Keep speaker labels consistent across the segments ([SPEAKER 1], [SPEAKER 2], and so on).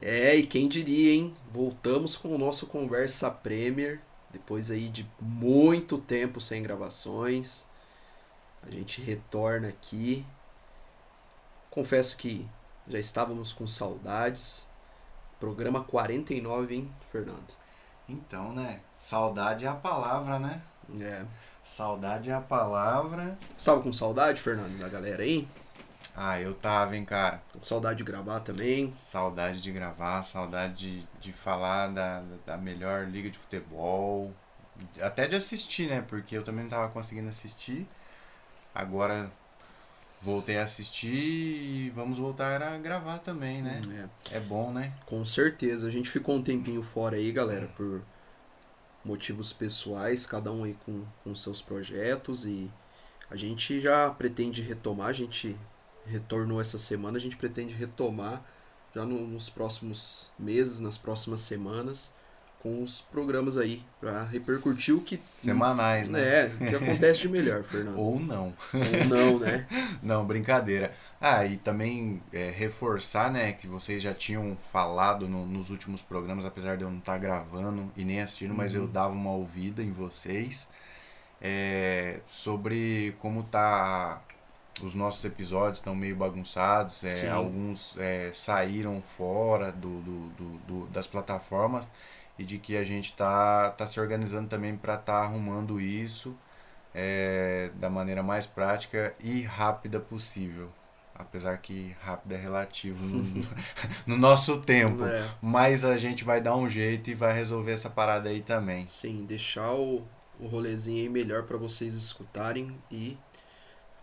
[SPEAKER 1] É, e quem diria, hein? Voltamos com o nosso Conversa Premier, depois aí de muito tempo sem gravações. A gente retorna aqui. Confesso que já estávamos com saudades. Programa 49, hein, Fernando?
[SPEAKER 2] Então, né? Saudade é a palavra, né?
[SPEAKER 1] É.
[SPEAKER 2] Saudade é a palavra.
[SPEAKER 1] Estava com saudade, Fernando, da galera aí?
[SPEAKER 2] Ah, eu tava, hein, cara.
[SPEAKER 1] Com saudade de gravar também.
[SPEAKER 2] Saudade de gravar, saudade de, de falar da, da melhor liga de futebol. Até de assistir, né? Porque eu também não tava conseguindo assistir. Agora voltei a assistir e vamos voltar a gravar também, né?
[SPEAKER 1] É.
[SPEAKER 2] É bom, né?
[SPEAKER 1] Com certeza. A gente ficou um tempinho fora aí, galera, por motivos pessoais, cada um aí com, com seus projetos e a gente já pretende retomar, a gente retornou essa semana, a gente pretende retomar já no, nos próximos meses, nas próximas semanas, com os programas aí, para repercutir o que.
[SPEAKER 2] Semanais, né?
[SPEAKER 1] É, o que acontece de melhor, Fernando.
[SPEAKER 2] Ou não.
[SPEAKER 1] Ou não, né?
[SPEAKER 2] Não, brincadeira. Ah, e também é, reforçar, né, que vocês já tinham falado no- nos últimos programas, apesar de eu não estar gravando e nem assistindo, mas eu dava uma ouvida em vocês, é, sobre como tá os nossos episódios estão meio bagunçados, é, alguns é, saíram fora do, do, do- do- das plataformas e de que a gente tá, tá se organizando também para estar arrumando isso é, da maneira mais prática e rápida possível. Apesar que rápido é relativo no, no nosso tempo.
[SPEAKER 1] É.
[SPEAKER 2] Mas a gente vai dar um jeito e vai resolver essa parada aí também.
[SPEAKER 1] Sim, deixar o, o rolezinho aí melhor para vocês escutarem e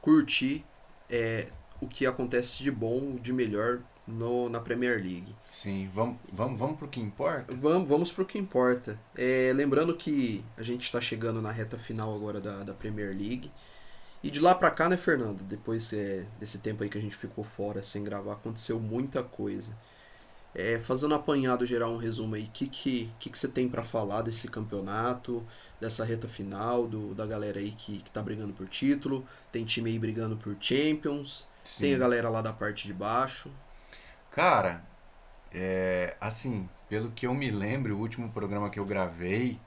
[SPEAKER 1] curtir é, o que acontece de bom, de melhor no, na Premier League.
[SPEAKER 2] Sim, vamos, vamos, vamos pro que importa?
[SPEAKER 1] Vamos, vamos pro que importa. É, lembrando que a gente está chegando na reta final agora da, da Premier League. E de lá pra cá, né, Fernando? Depois é, desse tempo aí que a gente ficou fora sem gravar, aconteceu muita coisa. É, fazendo um apanhado geral, um resumo aí, o que, que, que, que você tem pra falar desse campeonato, dessa reta final, do, da galera aí que, que tá brigando por título, tem time aí brigando por Champions, tem a galera lá da parte de baixo.
[SPEAKER 2] Cara, é, assim, pelo que eu me lembro, o último programa que eu gravei,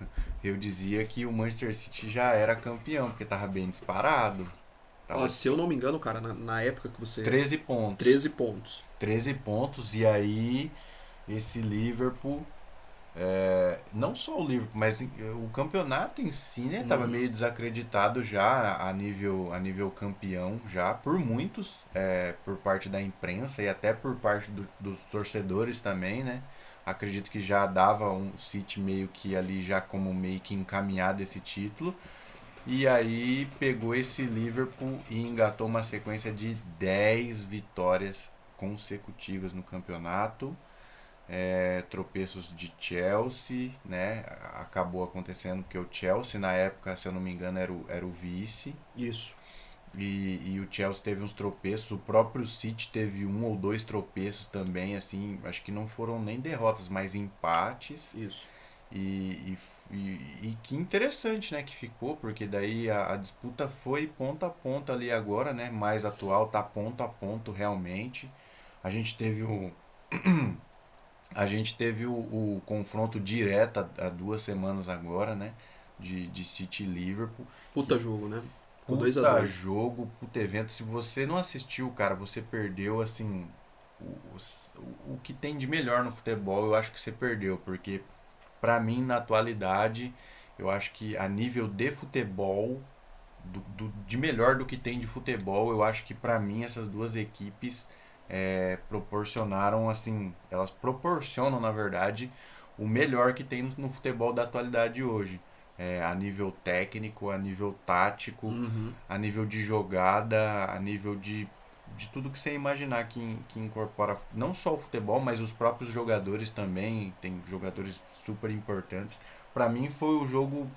[SPEAKER 2] eu dizia que o Manchester City já era campeão, porque tava bem disparado. Tava
[SPEAKER 1] Ó, se eu não me engano, cara, na, na época que você...
[SPEAKER 2] 13 pontos.
[SPEAKER 1] 13 pontos.
[SPEAKER 2] 13 pontos, e aí esse Liverpool. é, não só o Liverpool, mas o campeonato em si, né? Tava
[SPEAKER 1] Uhum.
[SPEAKER 2] meio desacreditado já a nível, a nível campeão, já por muitos, é, por parte da imprensa e até por parte do- dos torcedores também, né? Acredito que já dava um City meio que ali já como meio que encaminhado esse título. E aí pegou esse Liverpool e engatou uma sequência de 10 vitórias consecutivas no campeonato. É, tropeços de Chelsea, né? Acabou acontecendo porque o Chelsea, na época, se eu não me engano, era o, era o vice.
[SPEAKER 1] Isso.
[SPEAKER 2] E, e o Chelsea teve uns tropeços, o próprio City teve um ou dois tropeços também, assim, acho que não foram nem derrotas, mas empates.
[SPEAKER 1] Isso.
[SPEAKER 2] E, e, e, que interessante, né, que ficou, porque daí a, a disputa foi ponto a ponto ali agora, né, mais atual, tá ponto a ponto realmente. A gente teve o a gente teve o, o confronto direto há, há duas semanas agora, né, de, de City e Liverpool.
[SPEAKER 1] Puta jogo, né? Ficou
[SPEAKER 2] Puta
[SPEAKER 1] 2x2.
[SPEAKER 2] jogo, puta evento. Se você não assistiu, cara, você perdeu, assim, o, o, o que tem de melhor no futebol, eu acho que você perdeu, porque pra mim, na atualidade, eu acho que a nível de futebol, do, do, de melhor do que tem de futebol, eu acho que pra mim essas duas equipes é, proporcionaram, assim, elas proporcionam, na verdade, o melhor que tem no, no futebol da atualidade hoje. É, a nível técnico, a nível tático,
[SPEAKER 1] Uhum.
[SPEAKER 2] a nível de jogada, a nível de, de tudo que você imaginar que, que incorpora não só o futebol, mas os próprios jogadores também, tem jogadores super importantes. Pra mim foi o jogo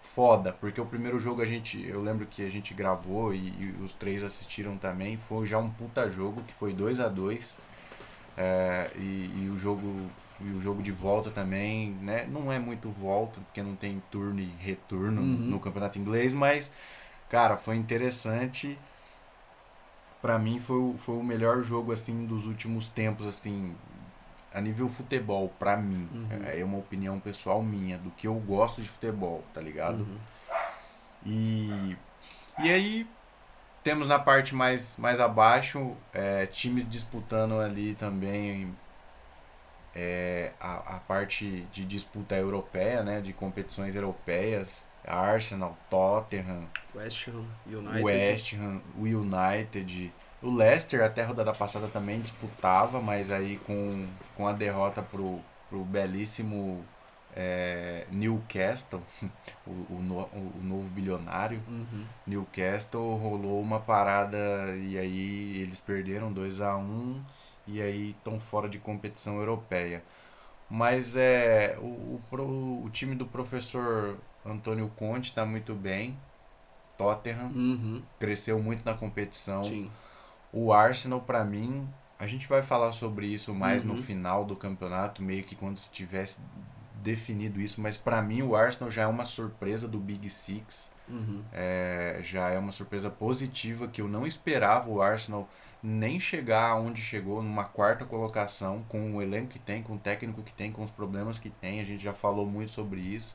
[SPEAKER 2] foda, porque o primeiro jogo a gente, eu lembro que a gente gravou e, e os três assistiram também, foi já um puta jogo que foi 2 a 2 é, e, e o jogo e o jogo de volta também, né? Não é muito volta, porque não tem turno e retorno
[SPEAKER 1] Uhum.
[SPEAKER 2] no campeonato inglês, mas, cara, foi interessante. Para mim foi, o- foi o melhor jogo assim dos últimos tempos assim a nível futebol pra mim
[SPEAKER 1] Uhum.
[SPEAKER 2] é uma opinião pessoal minha do que eu gosto de futebol tá ligado
[SPEAKER 1] Uhum.
[SPEAKER 2] e e aí temos na parte mais mais abaixo é, times disputando ali também é, a, a parte de disputa europeia né de competições europeias Arsenal Tottenham
[SPEAKER 1] West Ham United.
[SPEAKER 2] o West Ham, o United, o Leicester até a rodada passada também disputava, mas aí com, com a derrota pro, pro belíssimo é, Newcastle, o, o, no- o novo bilionário,
[SPEAKER 1] Uhum.
[SPEAKER 2] Newcastle rolou uma parada e aí eles perderam 2 a 1 e aí estão fora de competição europeia. Mas é o, o, o time do professor Antônio Conte está muito bem. Tottenham
[SPEAKER 1] Uhum.
[SPEAKER 2] cresceu muito na competição.
[SPEAKER 1] Sim.
[SPEAKER 2] O Arsenal, pra mim, a gente vai falar sobre isso mais no
[SPEAKER 1] Uhum.
[SPEAKER 2] final do campeonato, meio que quando se tivesse definido isso, mas pra mim o Arsenal já é uma surpresa do Big Six.
[SPEAKER 1] Uhum.
[SPEAKER 2] É, já é uma surpresa positiva que eu não esperava o Arsenal nem chegar onde chegou, numa quarta colocação, com o elenco que tem, com o técnico que tem, com os problemas que tem. A gente já falou muito sobre isso.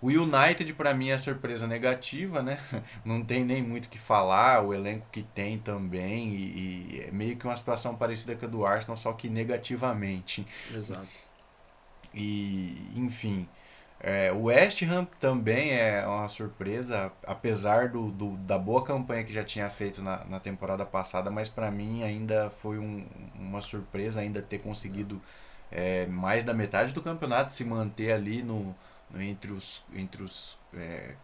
[SPEAKER 2] O United, pra mim, é surpresa negativa, né? Não tem nem muito o que falar, o elenco que tem também, e, e é meio que uma situação parecida com a do Arsenal, só que negativamente.
[SPEAKER 1] Exato.
[SPEAKER 2] E, enfim, é, o West Ham também é uma surpresa, apesar do, do- da boa campanha que já tinha feito na, na temporada passada, mas para mim ainda foi um- uma surpresa ainda ter conseguido é, mais da metade do campeonato se manter ali no- entre os, entre os é,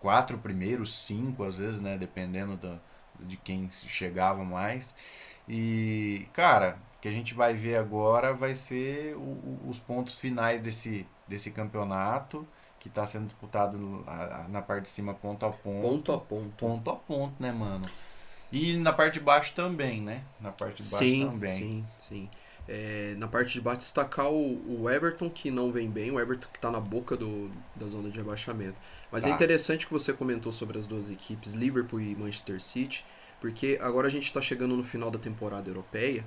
[SPEAKER 2] quatro primeiros, cinco às vezes, né, dependendo da, de quem chegava mais. E, cara, o que a gente vai ver agora vai ser o- o- os pontos finais desse, desse campeonato, que está sendo disputado na parte de cima ponto a ponto.
[SPEAKER 1] Ponto a ponto.
[SPEAKER 2] Ponto a ponto, né, mano? E na parte de baixo também, né? Na parte de baixo
[SPEAKER 1] Sim,
[SPEAKER 2] também.
[SPEAKER 1] sim, sim. É, na parte de baixo, destacar o, o Everton, que não vem bem, o Everton que tá na boca do, da zona de rebaixamento. Mas é
[SPEAKER 2] Tá.
[SPEAKER 1] interessante que você comentou sobre as duas equipes, Liverpool e Manchester City, porque agora a gente está chegando no final da temporada europeia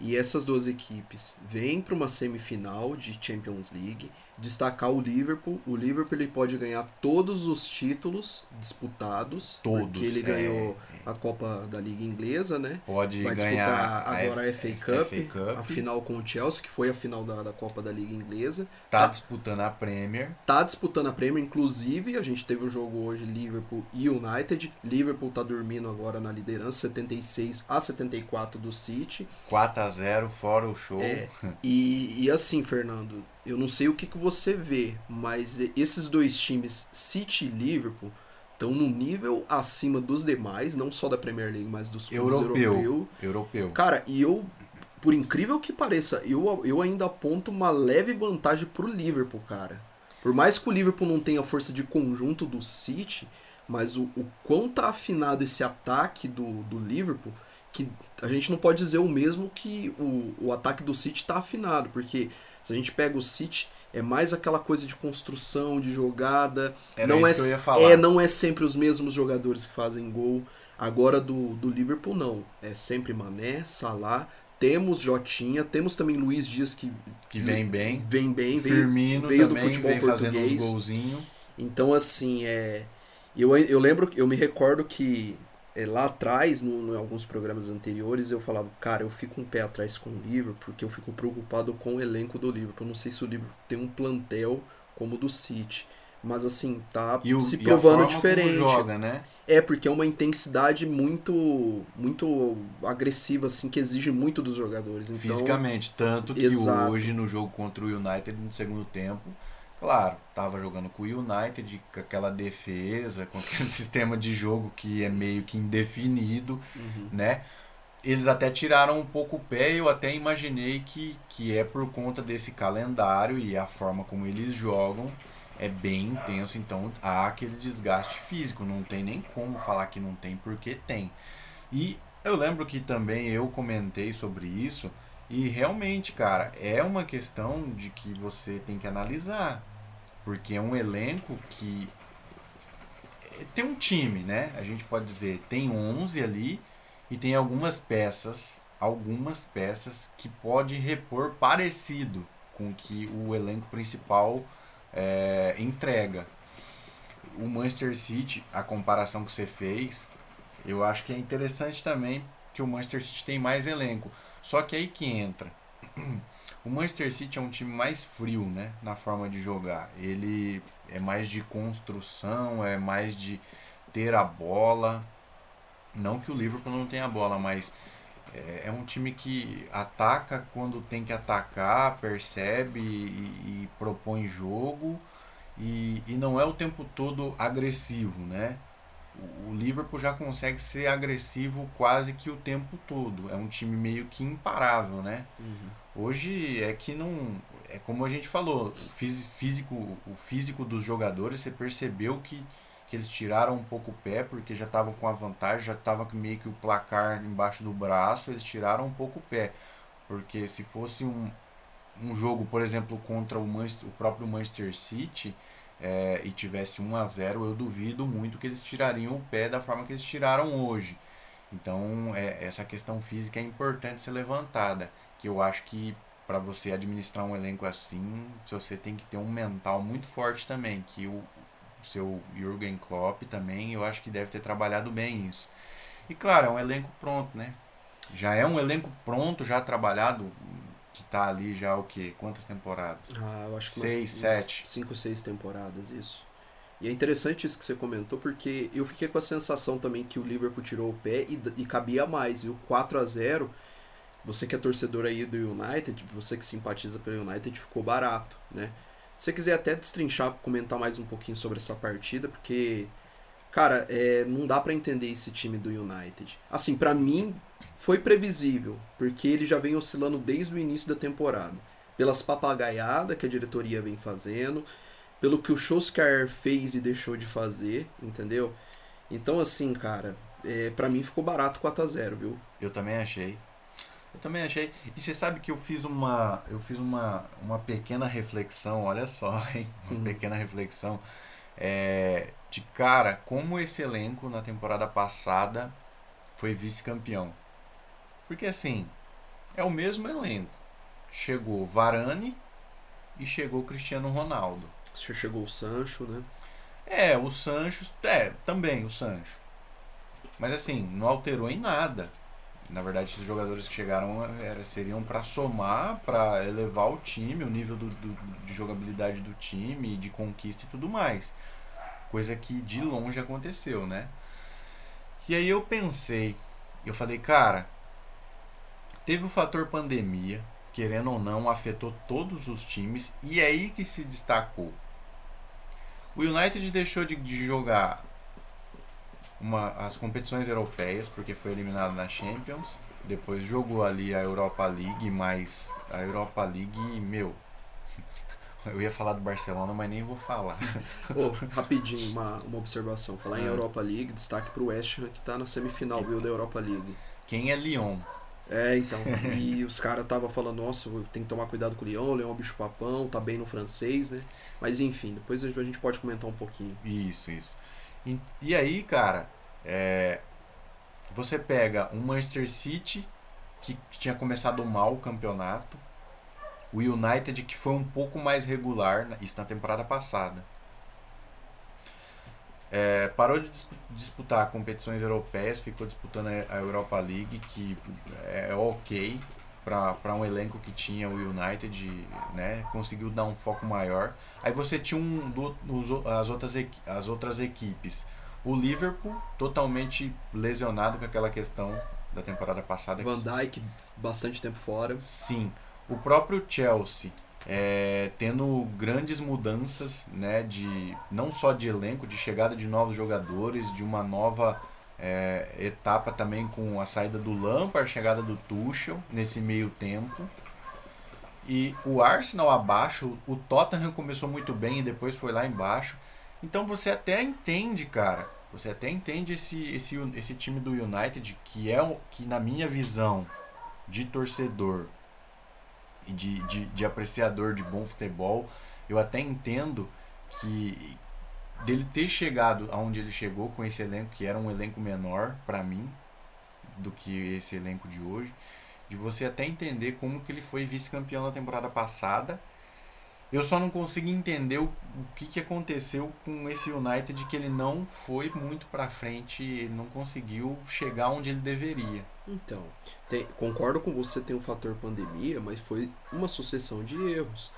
[SPEAKER 1] e essas duas equipes vêm para uma semifinal de Champions League. Destacar o Liverpool, o Liverpool ele pode ganhar todos os títulos disputados,
[SPEAKER 2] Todos,
[SPEAKER 1] porque ele
[SPEAKER 2] é.
[SPEAKER 1] ganhou a Copa da Liga Inglesa, né?
[SPEAKER 2] Pode
[SPEAKER 1] Vai
[SPEAKER 2] ganhar
[SPEAKER 1] disputar agora a
[SPEAKER 2] F-
[SPEAKER 1] FA Cup,
[SPEAKER 2] FA Cup.
[SPEAKER 1] a final com o Chelsea, que foi a final da, da Copa da Liga Inglesa.
[SPEAKER 2] Tá
[SPEAKER 1] Tá.
[SPEAKER 2] disputando a Premier.
[SPEAKER 1] Tá disputando a Premier, inclusive, a gente teve o jogo hoje Liverpool e United. Liverpool tá dormindo agora na liderança, 76 a 74 do City.
[SPEAKER 2] 4 a 0 fora o show.
[SPEAKER 1] É, e, e assim, Fernando, eu não sei o que, que você vê, mas esses dois times, City e Liverpool, estão num nível acima dos demais, não só da Premier League, mas dos clubes
[SPEAKER 2] Europeu.
[SPEAKER 1] europeus.
[SPEAKER 2] Europeu.
[SPEAKER 1] Cara, e eu, por incrível que pareça, eu, eu ainda aponto uma leve vantagem pro Liverpool, cara. Por mais que o Liverpool não tenha força de conjunto do City, mas o, o quão tá afinado esse ataque do, do Liverpool, que a gente não pode dizer o mesmo que o, o ataque do City tá afinado, porque se a gente pega o City, é mais aquela coisa de construção, de jogada.
[SPEAKER 2] Era
[SPEAKER 1] não é,
[SPEAKER 2] que eu ia falar.
[SPEAKER 1] é, não é sempre os mesmos jogadores que fazem gol. Agora do, do Liverpool não. É sempre Mané, Salah. Temos Jotinha, temos também Luiz Dias que,
[SPEAKER 2] Que vem bem.
[SPEAKER 1] vem bem,
[SPEAKER 2] Firmino
[SPEAKER 1] veio do
[SPEAKER 2] também
[SPEAKER 1] futebol
[SPEAKER 2] vem fazendo uns
[SPEAKER 1] português.
[SPEAKER 2] golzinhos.
[SPEAKER 1] Então, assim, é. Eu, eu lembro, eu me recordo que é, lá atrás, no, em alguns programas anteriores, eu falava, cara, eu fico um pé atrás com o Liverpool, porque eu fico preocupado com o elenco do Liverpool. Eu não sei se o Liverpool tem um plantel como o do City. Mas assim, tá
[SPEAKER 2] o,
[SPEAKER 1] se
[SPEAKER 2] e
[SPEAKER 1] provando diferente.
[SPEAKER 2] Joga, né?
[SPEAKER 1] É, porque é uma intensidade muito muito agressiva, assim, que exige muito dos jogadores. Então,
[SPEAKER 2] Fisicamente. Tanto que
[SPEAKER 1] Exato.
[SPEAKER 2] hoje, no jogo contra o United, no segundo tempo, claro, tava jogando com o United, com aquela defesa, com aquele sistema de jogo que é meio que indefinido,
[SPEAKER 1] Uhum.
[SPEAKER 2] né? Eles até tiraram um pouco o pé eu até imaginei que, que é por conta desse calendário e a forma como eles jogam é bem intenso, então há aquele desgaste físico, não tem nem como falar que não tem, porque tem. E eu lembro que também eu comentei sobre isso e realmente, cara, é uma questão de que você tem que analisar, porque é um elenco que é, tem um time, né? A gente pode dizer, tem 11 ali e tem algumas peças, algumas peças que pode repor parecido com que o elenco principal é, entrega. O Manchester City, a comparação que você fez, eu acho que é interessante também que o Manchester City tem mais elenco. Só que aí que entra. O Manchester City é um time mais frio, né, na forma de jogar. Ele é mais de construção, é mais de ter a bola. Não que o Liverpool não tenha a bola, mas é, é um time que ataca quando tem que atacar, percebe e, e propõe jogo e, e não é o tempo todo agressivo, né? O Liverpool já consegue ser agressivo quase que o tempo todo. É um time meio que imparável, né? Uhum. Hoje é que não. É como a gente falou, o físico, o físico dos jogadores, você percebeu que que eles tiraram um pouco o pé, porque já estavam com a vantagem, já estava meio que o placar embaixo do braço, eles tiraram um pouco o pé. Porque se fosse um, um jogo, por exemplo, contra o, Manchester, o próprio Manchester City é, e tivesse 1 a 0 eu duvido muito que eles tirariam o pé da forma que eles tiraram hoje. Então, é, essa questão física é importante ser levantada, que eu acho que para você administrar um elenco assim, você tem que ter um mental muito forte também, que o, seu Jürgen Klopp também, eu acho que deve ter trabalhado bem isso. E claro, é um elenco pronto, né? Já é um elenco pronto, já trabalhado, que tá ali já o quê? Quantas temporadas?
[SPEAKER 1] Ah, eu acho que
[SPEAKER 2] seis, umas, sete.
[SPEAKER 1] Umas cinco, seis temporadas, isso. E é interessante isso que você comentou, porque eu fiquei com a sensação também que o Liverpool tirou o pé e, e cabia mais, viu? 4 a 0 você que é torcedor aí do United, você que simpatiza pelo United, ficou barato, né? Se você quiser até destrinchar, comentar mais um pouquinho sobre essa partida, porque, cara, é, não dá para entender esse time do United. Assim, para mim, foi previsível, porque ele já vem oscilando desde o início da temporada. Pelas papagaiadas que a diretoria vem fazendo, pelo que o Solskjaer fez e deixou de fazer, entendeu? Então, assim, cara, é, para mim ficou barato 4 a 0 viu?
[SPEAKER 2] Eu também achei. Eu também achei. E você sabe que eu fiz uma, eu fiz uma, uma pequena reflexão, olha só, hein? Uma uhum. pequena reflexão. É, de cara, como esse elenco na temporada passada foi vice-campeão. Porque assim, é o mesmo elenco. Chegou Varane e chegou Cristiano Ronaldo.
[SPEAKER 1] Chegou o Sancho, né?
[SPEAKER 2] É, o Sancho, é, também o Sancho. Mas assim, não alterou em nada na verdade, esses jogadores que chegaram era, seriam para somar, para elevar o time, o nível do, do, de jogabilidade do time, de conquista e tudo mais. Coisa que de longe aconteceu, né? E aí eu pensei, eu falei, cara, teve o fator pandemia, querendo ou não, afetou todos os times, e é aí que se destacou. O United deixou de, de jogar uma, as competições europeias, porque foi eliminado na Champions. Depois jogou ali a Europa League, mas a Europa League, meu. Eu ia falar do Barcelona, mas nem vou falar.
[SPEAKER 1] oh, rapidinho, uma, uma observação. Falar em é. Europa League, destaque pro West Ham que tá na semifinal, viu, da Europa League.
[SPEAKER 2] Quem é Lyon?
[SPEAKER 1] É, então. e os caras tava falando, nossa, tem que tomar cuidado com o Lyon, o Lyon é um bicho papão, tá bem no francês, né? Mas enfim, depois a gente pode comentar um pouquinho.
[SPEAKER 2] Isso, isso. E, e aí, cara, é, você pega um Manchester City que tinha começado mal o campeonato, o United que foi um pouco mais regular, isso na temporada passada. É, parou de disputar competições europeias, ficou disputando a Europa League, que é ok para um elenco que tinha o United, né? Conseguiu dar um foco maior. Aí você tinha um do, os, as, outras, as outras equipes. O Liverpool, totalmente lesionado com aquela questão da temporada passada.
[SPEAKER 1] Van Dijk, bastante tempo fora.
[SPEAKER 2] Sim. O próprio Chelsea, é, tendo grandes mudanças, né? De, não só de elenco, de chegada de novos jogadores, de uma nova é, etapa também com a saída do Lampard, a chegada do Tuchel nesse meio tempo. E o Arsenal abaixo, o Tottenham começou muito bem e depois foi lá embaixo. Então você até entende, cara. Você até entende esse, esse, esse time do United que é que na minha visão de torcedor e de, de, de apreciador de bom futebol, eu até entendo que dele ter chegado aonde ele chegou com esse elenco que era um elenco menor para mim, do que esse elenco de hoje, de você até entender como que ele foi vice-campeão na temporada passada. Eu só não consigo entender o, o que, que aconteceu com esse United que ele não foi muito para frente, ele não conseguiu chegar onde ele deveria.
[SPEAKER 1] Então, tem, concordo com você, tem um fator pandemia, mas foi uma sucessão de erros.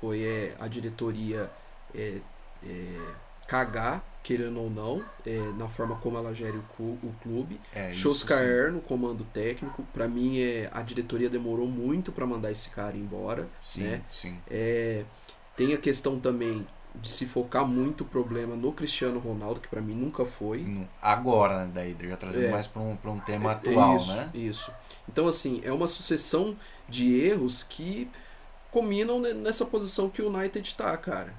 [SPEAKER 1] Foi é, a diretoria é, é, cagar, querendo ou não, é, na forma como ela gere o, o clube.
[SPEAKER 2] É,
[SPEAKER 1] Choskaer no comando técnico. Para mim, é, a diretoria demorou muito para mandar esse cara embora.
[SPEAKER 2] Sim,
[SPEAKER 1] né?
[SPEAKER 2] sim.
[SPEAKER 1] É, tem a questão também de se focar muito o problema no Cristiano Ronaldo, que para mim nunca foi.
[SPEAKER 2] Agora, né, daí, já trazendo
[SPEAKER 1] É.
[SPEAKER 2] mais para um, pra um tema
[SPEAKER 1] É,
[SPEAKER 2] atual,
[SPEAKER 1] isso,
[SPEAKER 2] né?
[SPEAKER 1] Isso. Então, assim, é uma sucessão de erros que combinam ne- nessa posição que o United tá, cara.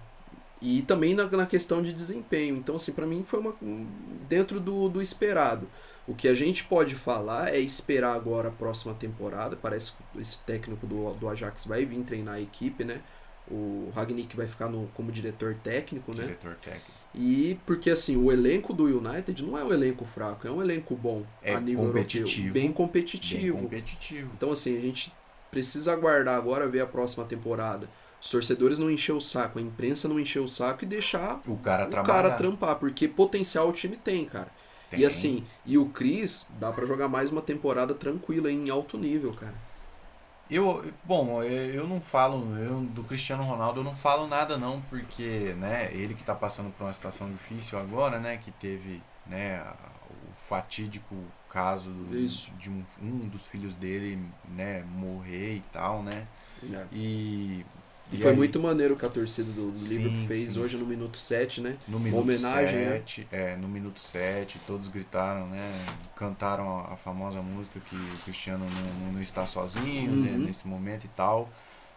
[SPEAKER 1] E também na, na questão de desempenho. Então, assim, pra mim foi uma, um- dentro do, do esperado. O que a gente pode falar é esperar agora a próxima temporada. Parece que esse técnico do, do Ajax vai vir treinar a equipe, né? O Ragnick vai ficar no, como diretor técnico, né?
[SPEAKER 2] Diretor técnico.
[SPEAKER 1] E porque assim, o elenco do United não é um elenco fraco, é um elenco bom
[SPEAKER 2] É
[SPEAKER 1] a nível
[SPEAKER 2] competitivo.
[SPEAKER 1] europeu, bem
[SPEAKER 2] Bem
[SPEAKER 1] competitivo.
[SPEAKER 2] competitivo.
[SPEAKER 1] Então assim, a gente precisa aguardar agora ver a próxima temporada. Os torcedores não encher o saco, a imprensa não encher o saco e deixar
[SPEAKER 2] O cara
[SPEAKER 1] o
[SPEAKER 2] trabalhar.
[SPEAKER 1] cara trampar, porque potencial o time tem, cara.
[SPEAKER 2] Tem.
[SPEAKER 1] E assim, e o Cris dá pra jogar mais uma temporada tranquila em alto nível, cara.
[SPEAKER 2] Eu, bom, eu não falo, eu do Cristiano Ronaldo eu não falo nada não, porque, né, ele que tá passando por uma situação difícil agora, né, que teve, né, o fatídico caso do- de um, um dos filhos dele, né, morrer e tal, né, e...
[SPEAKER 1] E,
[SPEAKER 2] e
[SPEAKER 1] foi
[SPEAKER 2] aí,
[SPEAKER 1] muito maneiro que a torcida do, do
[SPEAKER 2] Sim,
[SPEAKER 1] Liverpool fez
[SPEAKER 2] sim.
[SPEAKER 1] hoje no minuto 7, né?
[SPEAKER 2] No minuto
[SPEAKER 1] homenagem, né?
[SPEAKER 2] 7, é, no minuto 7, todos gritaram, né? Cantaram a, a famosa música que o Cristiano não, não está sozinho né,
[SPEAKER 1] Uhum.
[SPEAKER 2] nesse momento e tal.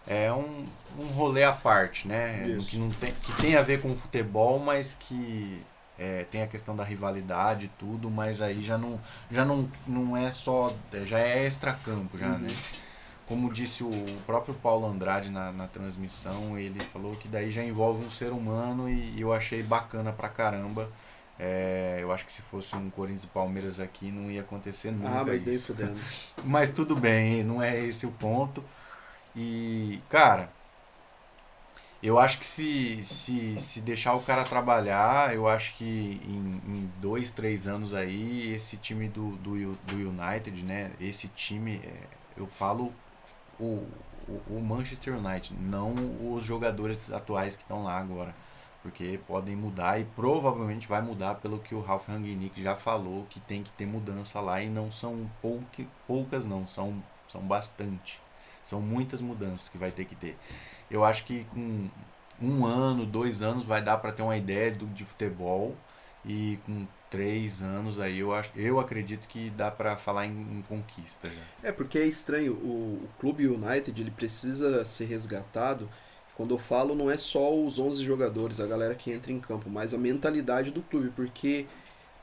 [SPEAKER 2] É um, um rolê à parte, né?
[SPEAKER 1] Isso.
[SPEAKER 2] Que, não tem, que tem a ver com o futebol, mas que é, tem a questão da rivalidade e tudo, mas aí já não, já não, não é só. Já é extracampo, já,
[SPEAKER 1] Uhum.
[SPEAKER 2] né? Como disse o próprio Paulo Andrade na, na transmissão, ele falou que daí já envolve um ser humano e eu achei bacana pra caramba. É, eu acho que se fosse um Corinthians e Palmeiras aqui não ia acontecer nunca
[SPEAKER 1] Ah, mas
[SPEAKER 2] isso.
[SPEAKER 1] fudendo.
[SPEAKER 2] Mas tudo bem, não é esse o ponto. E, cara, eu acho que se, se, se deixar o cara trabalhar, eu acho que em, em dois, três anos aí, esse time do, do, do United, né? Esse time, é, eu falo o, o, Manchester United, não os jogadores atuais que estão lá agora. Porque podem mudar e provavelmente vai mudar pelo que o Ralf Rangnick já falou, que tem que ter mudança lá e não são pouque, poucas não, são, são bastante. São muitas mudanças que vai ter que ter. Eu acho que com um ano, dois anos vai dar para ter uma ideia do, de futebol e com três anos aí eu acho, eu acredito que dá para falar em, em conquista já.
[SPEAKER 1] É, porque é estranho, o, o Clube United ele precisa ser resgatado. Quando eu falo, não é só os 11 jogadores, a galera que entra em campo, mas a mentalidade do clube, porque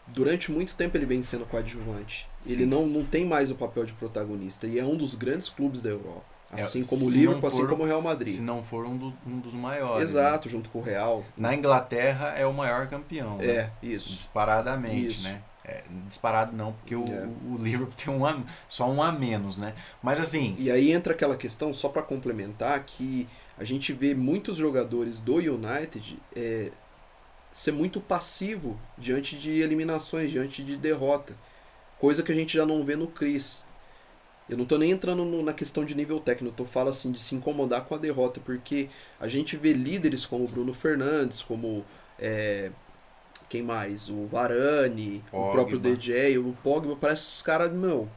[SPEAKER 1] durante muito tempo ele vem sendo coadjuvante.
[SPEAKER 2] Sim.
[SPEAKER 1] Ele não, não tem mais o papel de protagonista e é um dos grandes clubes da Europa.
[SPEAKER 2] É,
[SPEAKER 1] Assim como o Liverpool, assim como o Real Madrid.
[SPEAKER 2] Se não for um, do- um dos maiores. né?
[SPEAKER 1] Exato, junto com o Real.
[SPEAKER 2] Na Inglaterra é o maior campeão. né?
[SPEAKER 1] É, isso.
[SPEAKER 2] Disparadamente,
[SPEAKER 1] Isso.
[SPEAKER 2] né? É, disparado não, porque o,
[SPEAKER 1] É.
[SPEAKER 2] o Liverpool tem um a, só um a menos, né? Mas assim,
[SPEAKER 1] E aí entra aquela questão, só para complementar, que a gente vê muitos jogadores do United é, ser muito passivo diante de eliminações, diante de derrota. Coisa que a gente já não vê no Chris. Eu não tô nem entrando no- na questão de nível técnico, eu tô falando assim de se incomodar com a derrota, porque a gente vê líderes como o Bruno Fernandes, como é, quem mais? O Varane, o
[SPEAKER 2] Pogba.
[SPEAKER 1] próprio DJ, o Pogba, parece que os caras, não,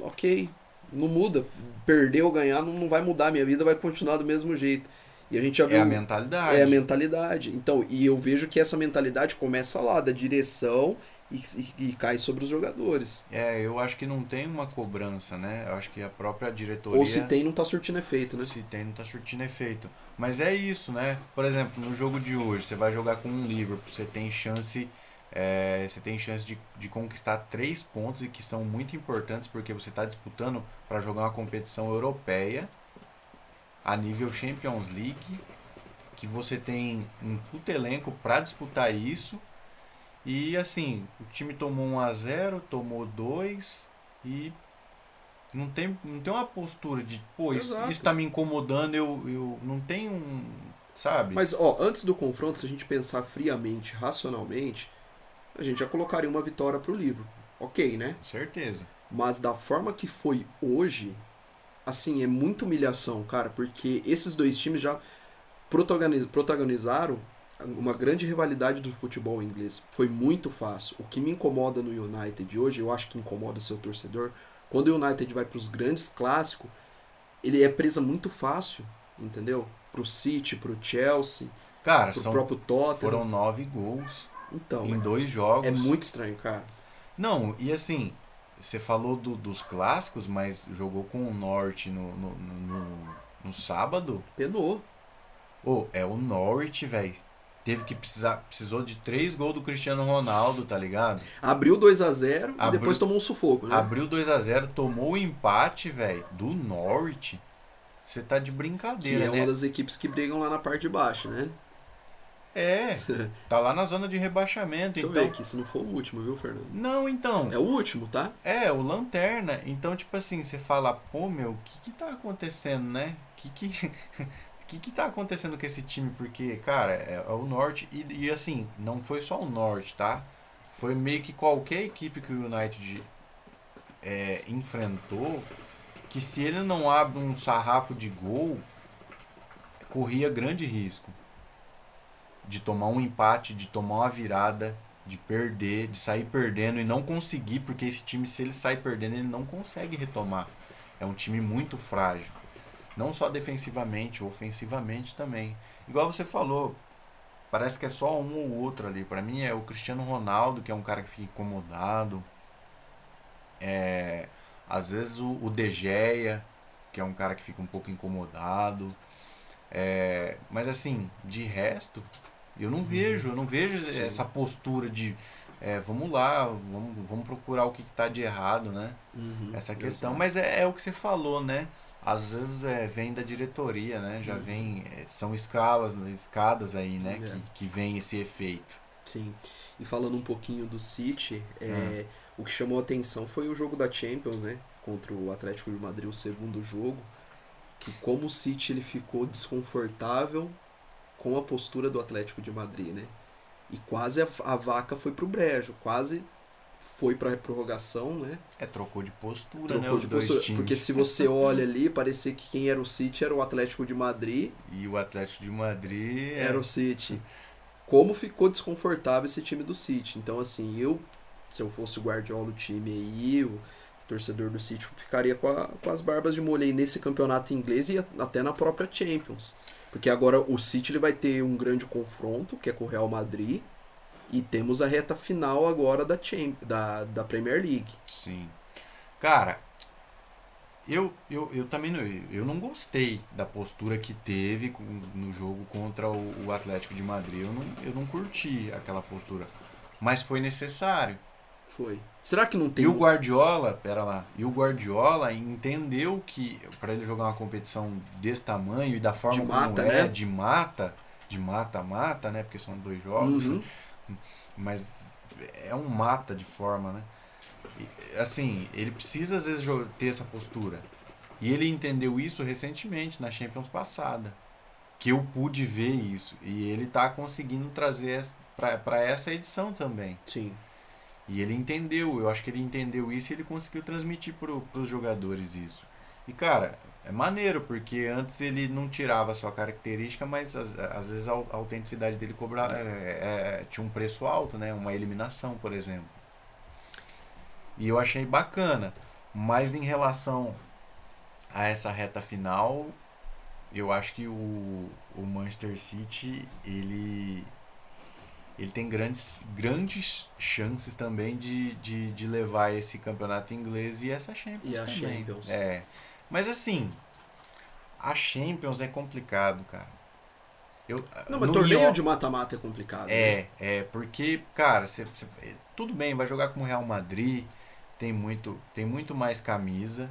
[SPEAKER 1] ok, não muda. Perder ou ganhar não, não vai mudar, minha vida vai continuar do mesmo jeito. E a gente já
[SPEAKER 2] é
[SPEAKER 1] viu.
[SPEAKER 2] a mentalidade.
[SPEAKER 1] É a mentalidade. Então, e eu vejo que essa mentalidade começa lá, da direção e, e, e cai sobre os jogadores.
[SPEAKER 2] É, eu acho que não tem uma cobrança, né? Eu acho que a própria diretoria.
[SPEAKER 1] Ou se tem, não tá surtindo efeito, né?
[SPEAKER 2] Se tem, não tá surtindo efeito. Mas é isso, né? Por exemplo, no jogo de hoje, você vai jogar com um Liverpool, você tem chance. é, você tem chance de, de conquistar três pontos e que são muito importantes porque você está disputando para jogar uma competição europeia a nível Champions League, que você tem um puto elenco para disputar isso. E assim, o time tomou 1 a 0 tomou 2, E não tem, não tem uma postura de, pô, isso, isso tá me incomodando, eu, eu não tenho um. Sabe?
[SPEAKER 1] Mas, ó, antes do confronto, se a gente pensar friamente, racionalmente, a gente já colocaria uma vitória pro livro. Ok, né?
[SPEAKER 2] Com certeza.
[SPEAKER 1] Mas da forma que foi hoje, assim, é muita humilhação, cara, porque esses dois times já protagoniz- protagonizaram uma grande rivalidade do futebol inglês. Foi muito fácil. O que me incomoda no United hoje, eu acho que incomoda o seu torcedor, quando o United vai para os grandes clássicos, ele é presa muito fácil, entendeu? Pro City, pro Chelsea,
[SPEAKER 2] Cara,
[SPEAKER 1] pro
[SPEAKER 2] são,
[SPEAKER 1] próprio Tottenham.
[SPEAKER 2] foram nove gols
[SPEAKER 1] Então,
[SPEAKER 2] em
[SPEAKER 1] é,
[SPEAKER 2] dois jogos.
[SPEAKER 1] é muito estranho, cara.
[SPEAKER 2] Não, e assim, você falou do- dos clássicos, mas jogou com o Norte no, no, no, no- sábado.
[SPEAKER 1] Penou.
[SPEAKER 2] Ô, é o Norwich, velho. Teve que precisar. Precisou de três gols do Cristiano Ronaldo, tá ligado?
[SPEAKER 1] Abriu 2 a 0 e depois tomou um sufoco, né?
[SPEAKER 2] Abriu 2 a 0 tomou o empate, velho, do Norwich. Você tá de
[SPEAKER 1] Que
[SPEAKER 2] brincadeira,
[SPEAKER 1] é
[SPEAKER 2] né?
[SPEAKER 1] uma das equipes que brigam lá na parte de baixo, né?
[SPEAKER 2] É. Tá lá na zona de rebaixamento,
[SPEAKER 1] Deixa eu
[SPEAKER 2] então.
[SPEAKER 1] ver aqui se não for o último, viu, Fernando?
[SPEAKER 2] Não, então.
[SPEAKER 1] É o último, tá?
[SPEAKER 2] É, o Lanterna. Então, tipo assim, você fala, pô, meu, o que que tá acontecendo, né? O que que, que que tá acontecendo com esse time? Porque, cara, é, é o Norte. E, e assim, não foi só o Norte, tá? Foi meio que qualquer equipe que o United é, enfrentou, que se ele não abre um sarrafo de gol, corria grande risco de tomar um empate, de tomar uma virada, de perder, de sair perdendo e não conseguir, porque esse time, se ele sai perdendo, ele não consegue retomar. É um time muito frágil. Não só defensivamente, ofensivamente também. Igual você falou, parece que é só um ou outro ali. Pra mim é o Cristiano Ronaldo, que é um cara que fica incomodado. É, às vezes o, o De Gea, que é um cara que fica um pouco incomodado. É, mas assim, de resto, eu não vejo, eu não vejo
[SPEAKER 1] Sim.
[SPEAKER 2] essa postura de é, vamos lá, vamos, vamos procurar o que está de errado, né?
[SPEAKER 1] Uhum,
[SPEAKER 2] Essa questão. Mas é, é o que você falou, né? Às vezes é, vem da diretoria, né? Já
[SPEAKER 1] Uhum.
[SPEAKER 2] vem. é, são escalas, escadas aí, né?
[SPEAKER 1] É.
[SPEAKER 2] Que, que vem esse efeito.
[SPEAKER 1] Sim. E falando um pouquinho do City, é, o que chamou a atenção foi o jogo da Champions, né? Contra o Atlético de Madrid, o segundo jogo. Que como o City ele ficou desconfortável com a postura do Atlético de Madrid, né? E quase a, a vaca foi pro brejo, quase foi pra prorrogação, né?
[SPEAKER 2] É, trocou de postura,
[SPEAKER 1] Trocou
[SPEAKER 2] né? Os
[SPEAKER 1] de postura,
[SPEAKER 2] times.
[SPEAKER 1] porque se você olha ali, parecia que quem era o City era o Atlético de Madrid,
[SPEAKER 2] E o Atlético de Madrid. é-
[SPEAKER 1] era o City. Como ficou desconfortável esse time do City. Então, assim, eu, se eu fosse o Guardiola, o time aí, o torcedor do City, ficaria com, a- com as barbas de molho aí nesse campeonato inglês e a- até na própria Champions. Porque agora o City ele vai ter um grande confronto, que é com o Real Madrid, e temos a reta final agora da, Champ da, da Premier League.
[SPEAKER 2] Sim. Cara, eu, eu, eu também não, eu não gostei da postura que teve no jogo contra o, o Atlético de Madrid. Eu não, eu não curti aquela postura. Mas foi necessário.
[SPEAKER 1] Foi. Será que não tem
[SPEAKER 2] E o Guardiola, pera lá, e o Guardiola entendeu que para ele jogar uma competição desse tamanho e da forma
[SPEAKER 1] De
[SPEAKER 2] como
[SPEAKER 1] mata,
[SPEAKER 2] é,
[SPEAKER 1] né?
[SPEAKER 2] de mata, de mata-mata, né? Porque são dois jogos,
[SPEAKER 1] Uhum.
[SPEAKER 2] Mas é um mata de forma, né? E, assim, ele precisa às vezes ter essa postura. E ele entendeu isso recentemente na Champions passada, que eu pude ver isso e ele tá conseguindo trazer para essa edição também.
[SPEAKER 1] Sim.
[SPEAKER 2] E ele entendeu, eu acho que ele entendeu isso e ele conseguiu transmitir pro, pros jogadores isso. E cara, é maneiro, porque antes ele não tirava a sua característica, mas às, às vezes a, a autenticidade dele cobra, é, é, tinha um preço alto, né? Uma eliminação, por exemplo. E eu achei bacana. Mas em relação a essa reta final, eu acho que o, o Manchester City, ele ele tem grandes, grandes chances também de, de, de levar esse campeonato inglês e essa Champions
[SPEAKER 1] E a
[SPEAKER 2] também.
[SPEAKER 1] Champions.
[SPEAKER 2] É. Mas assim, a Champions é complicado, cara. Eu,
[SPEAKER 1] Não, mas torneio
[SPEAKER 2] Io-
[SPEAKER 1] de mata-mata é complicado. né?
[SPEAKER 2] é, é, porque, cara, cê- tudo bem, vai jogar com o Real Madrid, tem muito, tem muito mais camisa.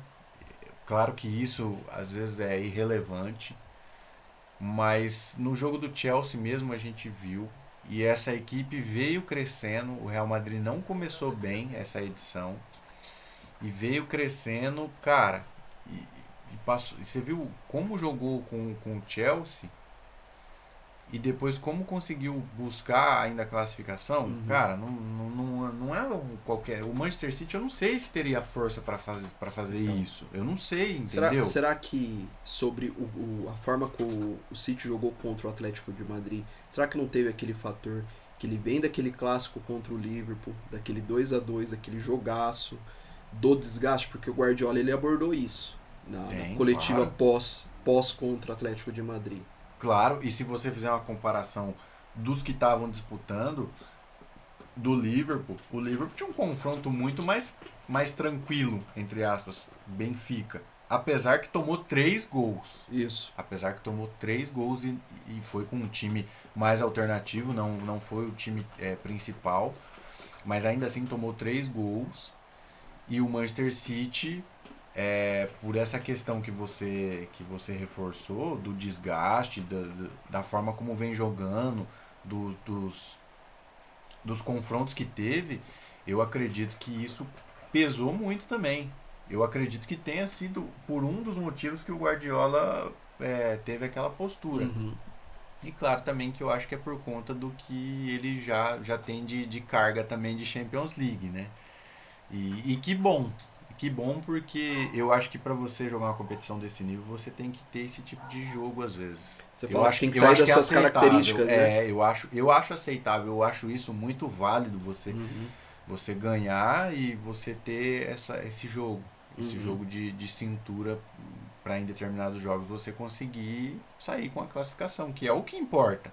[SPEAKER 2] Claro que isso às vezes é irrelevante, mas no jogo do Chelsea mesmo a gente viu e essa equipe veio crescendo. O Real Madrid não começou bem essa edição E veio crescendo, cara. E, e passou, você viu como jogou com, com o Chelsea? E depois como conseguiu buscar ainda a classificação?
[SPEAKER 1] Uhum.
[SPEAKER 2] Cara, não, não, não, não é um qualquer. O Manchester City eu não sei se teria força para fazer, pra fazer
[SPEAKER 1] Então.
[SPEAKER 2] isso. Eu não sei,
[SPEAKER 1] Será,
[SPEAKER 2] entendeu?
[SPEAKER 1] será que sobre o, o- a forma que o, o City jogou contra o Atlético de Madrid, será que não teve aquele fator que ele vem daquele clássico contra o Liverpool, daquele 2 a 2 daquele jogaço, do desgaste? Porque o Guardiola ele abordou isso na, na
[SPEAKER 2] Tem,
[SPEAKER 1] coletiva
[SPEAKER 2] claro.
[SPEAKER 1] pós, pós contra Atlético de Madrid.
[SPEAKER 2] Claro, e se você fizer uma comparação dos que estavam disputando do Liverpool, o Liverpool tinha um confronto muito mais, mais tranquilo, entre aspas, Benfica. Apesar que tomou três gols.
[SPEAKER 1] Isso.
[SPEAKER 2] Apesar que tomou três gols e, e foi com um time mais alternativo, não, não foi o time é, principal. Mas ainda assim tomou três gols. E o Manchester City, é, por essa questão que você, que você reforçou, do desgaste, da, da- forma como vem jogando, do- dos, dos confrontos que teve, eu acredito que isso pesou muito também. Eu acredito que tenha sido por um dos motivos que o Guardiola é, teve aquela postura.
[SPEAKER 1] Uhum.
[SPEAKER 2] E claro também que eu acho que é por conta do que ele já, já tem de, de carga também de Champions League, né? E, e que bom. Que bom porque eu acho que para você jogar uma competição desse nível, você tem que ter esse tipo de jogo às vezes.
[SPEAKER 1] Você
[SPEAKER 2] Eu
[SPEAKER 1] fala
[SPEAKER 2] acho
[SPEAKER 1] que tem que sair das
[SPEAKER 2] é
[SPEAKER 1] suas características, né?
[SPEAKER 2] É, eu acho, eu acho aceitável, eu acho isso muito válido você
[SPEAKER 1] Uhum.
[SPEAKER 2] você ganhar e você ter essa, esse jogo. Esse
[SPEAKER 1] Uhum.
[SPEAKER 2] jogo de, de cintura para em determinados jogos você conseguir sair com a classificação, que é o que importa.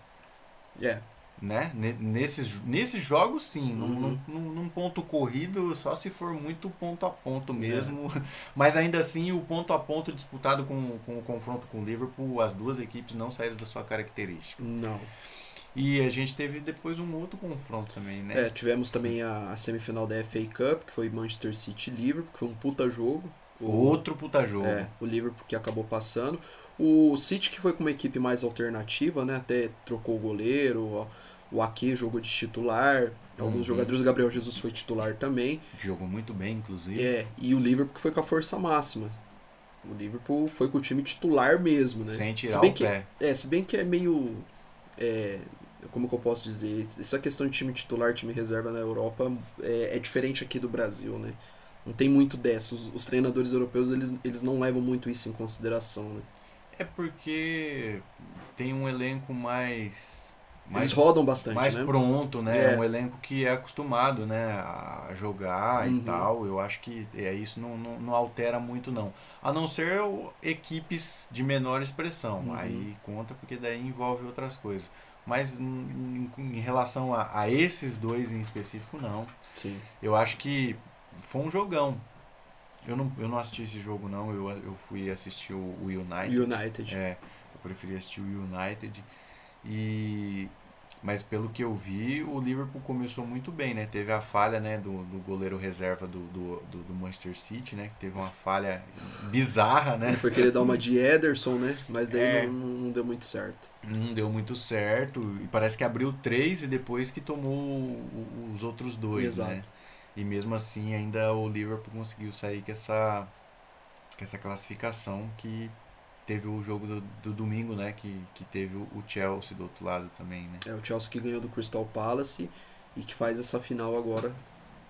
[SPEAKER 1] É.
[SPEAKER 2] Né? Ne- Nesses, nesses jogos, sim. Num,
[SPEAKER 1] Uhum.
[SPEAKER 2] num, num ponto corrido, só se for muito ponto a
[SPEAKER 1] É.
[SPEAKER 2] ponto mesmo. Mas ainda assim, o ponto a ponto disputado com, com o confronto com o Liverpool, as duas equipes não saíram da sua característica.
[SPEAKER 1] Não.
[SPEAKER 2] E a gente teve depois um outro confronto também, né?
[SPEAKER 1] É, tivemos também a, a semifinal da FA Cup, que foi Manchester City e Liverpool, que foi um puta jogo. O-
[SPEAKER 2] Outro puta jogo.
[SPEAKER 1] É, o Liverpool que acabou passando. O City que foi com uma equipe mais alternativa, né? Até trocou o goleiro, o- Ake jogou de titular, alguns
[SPEAKER 2] Uhum.
[SPEAKER 1] jogadores, o Gabriel Jesus foi titular também.
[SPEAKER 2] Jogou muito bem, inclusive.
[SPEAKER 1] É, e o Liverpool que foi com a força máxima. O Liverpool foi com o time titular mesmo, né?
[SPEAKER 2] Sem
[SPEAKER 1] se
[SPEAKER 2] tirar
[SPEAKER 1] bem
[SPEAKER 2] o
[SPEAKER 1] que,
[SPEAKER 2] pé.
[SPEAKER 1] É, se bem que é meio. é, como que eu posso dizer? Essa questão de time titular, time reserva na Europa é, é diferente aqui do Brasil, né? Não tem muito dessa. Os, os treinadores europeus, eles, eles não levam muito isso em consideração, né?
[SPEAKER 2] É porque tem um elenco mais. mais
[SPEAKER 1] Eles rodam bastante,
[SPEAKER 2] mais
[SPEAKER 1] né?
[SPEAKER 2] pronto, né?
[SPEAKER 1] É.
[SPEAKER 2] É um elenco que é acostumado, né, a jogar
[SPEAKER 1] Uhum.
[SPEAKER 2] e tal. Eu acho que é isso não, não, não altera muito não. A não ser equipes de menor expressão.
[SPEAKER 1] Uhum.
[SPEAKER 2] Aí conta porque daí envolve outras coisas. Mas em, em relação a, a esses dois em específico, não.
[SPEAKER 1] Sim.
[SPEAKER 2] Eu acho que foi um jogão. Eu não, eu não assisti esse jogo, não. Eu, eu fui assistir o, o United.
[SPEAKER 1] United.
[SPEAKER 2] É, eu preferi assistir o United. E mas pelo que eu vi, o Liverpool começou muito bem, né? Teve a falha, né, do, do goleiro reserva do, do, do, do Manchester City, né? Que teve uma falha bizarra, né?
[SPEAKER 1] Ele foi querer dar uma de Ederson, né? Mas daí
[SPEAKER 2] É.
[SPEAKER 1] não, não deu muito certo.
[SPEAKER 2] Não deu muito certo. E parece que abriu três e depois que tomou os outros dois,
[SPEAKER 1] Exato.
[SPEAKER 2] né? E mesmo assim ainda o Liverpool conseguiu sair com essa, com essa classificação que teve o jogo do, do domingo, né? Que, que teve o Chelsea do outro lado também, né?
[SPEAKER 1] É o Chelsea que ganhou do Crystal Palace e que faz essa final agora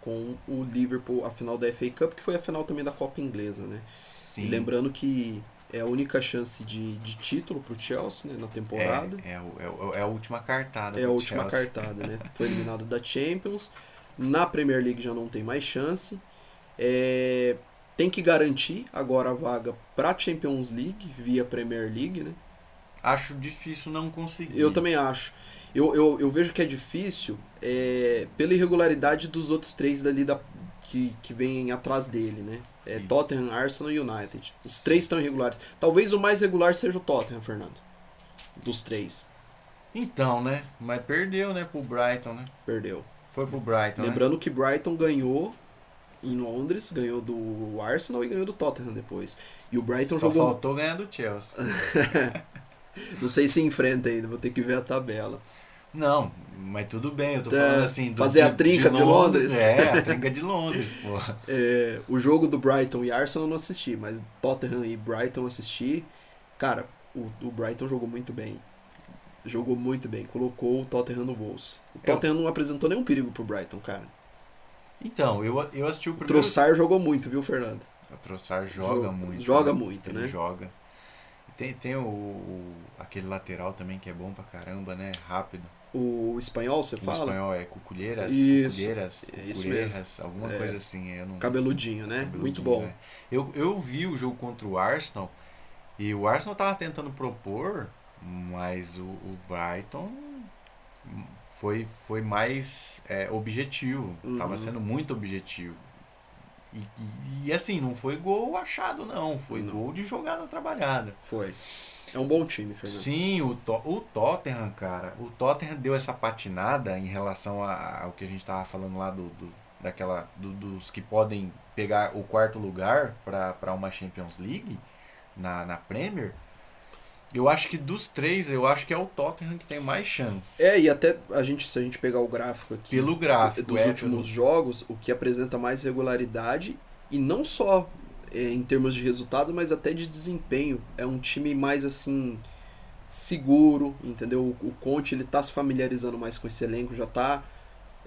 [SPEAKER 1] com o Liverpool, a final da FA Cup, que foi a final também da Copa Inglesa, né?
[SPEAKER 2] Sim.
[SPEAKER 1] E lembrando que é a única chance de, de título pro Chelsea né, na temporada.
[SPEAKER 2] É, é, é, é a última cartada.
[SPEAKER 1] É, a última
[SPEAKER 2] Chelsea.
[SPEAKER 1] cartada, né? Foi eliminado da Champions. Na Premier League já não tem mais chance. É, tem que garantir agora a vaga pra Champions League via Premier League, né?
[SPEAKER 2] Acho difícil não conseguir.
[SPEAKER 1] Eu também acho. Eu, eu, eu vejo que é difícil é, pela irregularidade dos outros três dali da, que, que vêm atrás dele, né? É
[SPEAKER 2] Isso.
[SPEAKER 1] Tottenham, Arsenal e United. Os três estão irregulares. Talvez o mais regular seja o Tottenham, Fernando. Dos três.
[SPEAKER 2] Então, né? Mas perdeu, né? Pro Brighton, né?
[SPEAKER 1] Perdeu.
[SPEAKER 2] Foi pro Brighton, né?
[SPEAKER 1] Lembrando que Brighton ganhou em Londres, ganhou do Arsenal e ganhou do Tottenham depois. E o Brighton
[SPEAKER 2] Só
[SPEAKER 1] jogou.
[SPEAKER 2] faltou ganhar do Chelsea.
[SPEAKER 1] Não sei se enfrenta ainda, vou ter que ver a tabela.
[SPEAKER 2] Não, mas tudo bem, eu tô
[SPEAKER 1] É,
[SPEAKER 2] falando assim. do-
[SPEAKER 1] fazer a trinca de Londres.
[SPEAKER 2] É, a trinca de Londres, pô.
[SPEAKER 1] É, o jogo do Brighton e Arsenal eu não assisti, mas Tottenham e Brighton assisti. Cara, o, o Brighton jogou muito bem. Jogou muito bem, colocou o Tottenham no bolso. O
[SPEAKER 2] É,
[SPEAKER 1] Tottenham não apresentou nenhum perigo pro Brighton, cara.
[SPEAKER 2] Então, eu, eu assisti o
[SPEAKER 1] O
[SPEAKER 2] primeiro.
[SPEAKER 1] Trossard jogou muito, viu, Fernando?
[SPEAKER 2] O Trossard joga
[SPEAKER 1] Jo-
[SPEAKER 2] muito.
[SPEAKER 1] joga
[SPEAKER 2] né?
[SPEAKER 1] muito,
[SPEAKER 2] Ele
[SPEAKER 1] né?
[SPEAKER 2] joga. Tem, tem o, o- aquele lateral também que é bom pra caramba, né? Rápido.
[SPEAKER 1] O espanhol, você
[SPEAKER 2] O
[SPEAKER 1] fala?
[SPEAKER 2] espanhol é Cuculheiras,
[SPEAKER 1] Isso,
[SPEAKER 2] Cuculheiras,
[SPEAKER 1] é isso
[SPEAKER 2] Cuculheiras, alguma
[SPEAKER 1] É.
[SPEAKER 2] coisa assim. Eu não,
[SPEAKER 1] Cabeludinho, né?
[SPEAKER 2] cabeludinho,
[SPEAKER 1] Muito bom.
[SPEAKER 2] né? Eu, eu vi o jogo contra o Arsenal e o Arsenal tava tentando propor, mas o, o Brighton foi, foi mais é, objetivo.
[SPEAKER 1] Uhum.
[SPEAKER 2] Tava sendo muito objetivo. E, e, e, assim, não foi gol achado, não. Foi
[SPEAKER 1] Não.
[SPEAKER 2] gol de jogada trabalhada.
[SPEAKER 1] Foi. É um bom time, Fernando.
[SPEAKER 2] Sim, o, To- o Tottenham, cara. O Tottenham deu essa patinada em relação a- ao que a gente tava falando lá do, do- daquela do- dos que podem pegar o quarto lugar para uma Champions League na, na Premier. Eu acho que dos três, eu acho que é o Tottenham que tem mais chance.
[SPEAKER 1] É, e até a gente, se a gente pegar o gráfico aqui
[SPEAKER 2] Pelo gráfico,
[SPEAKER 1] dos
[SPEAKER 2] é,
[SPEAKER 1] últimos jogos, o que apresenta mais regularidade, e não só é, em termos de resultado, mas até de desempenho. É um time mais assim seguro, entendeu? O, o Conte ele tá se familiarizando mais com esse elenco, já tá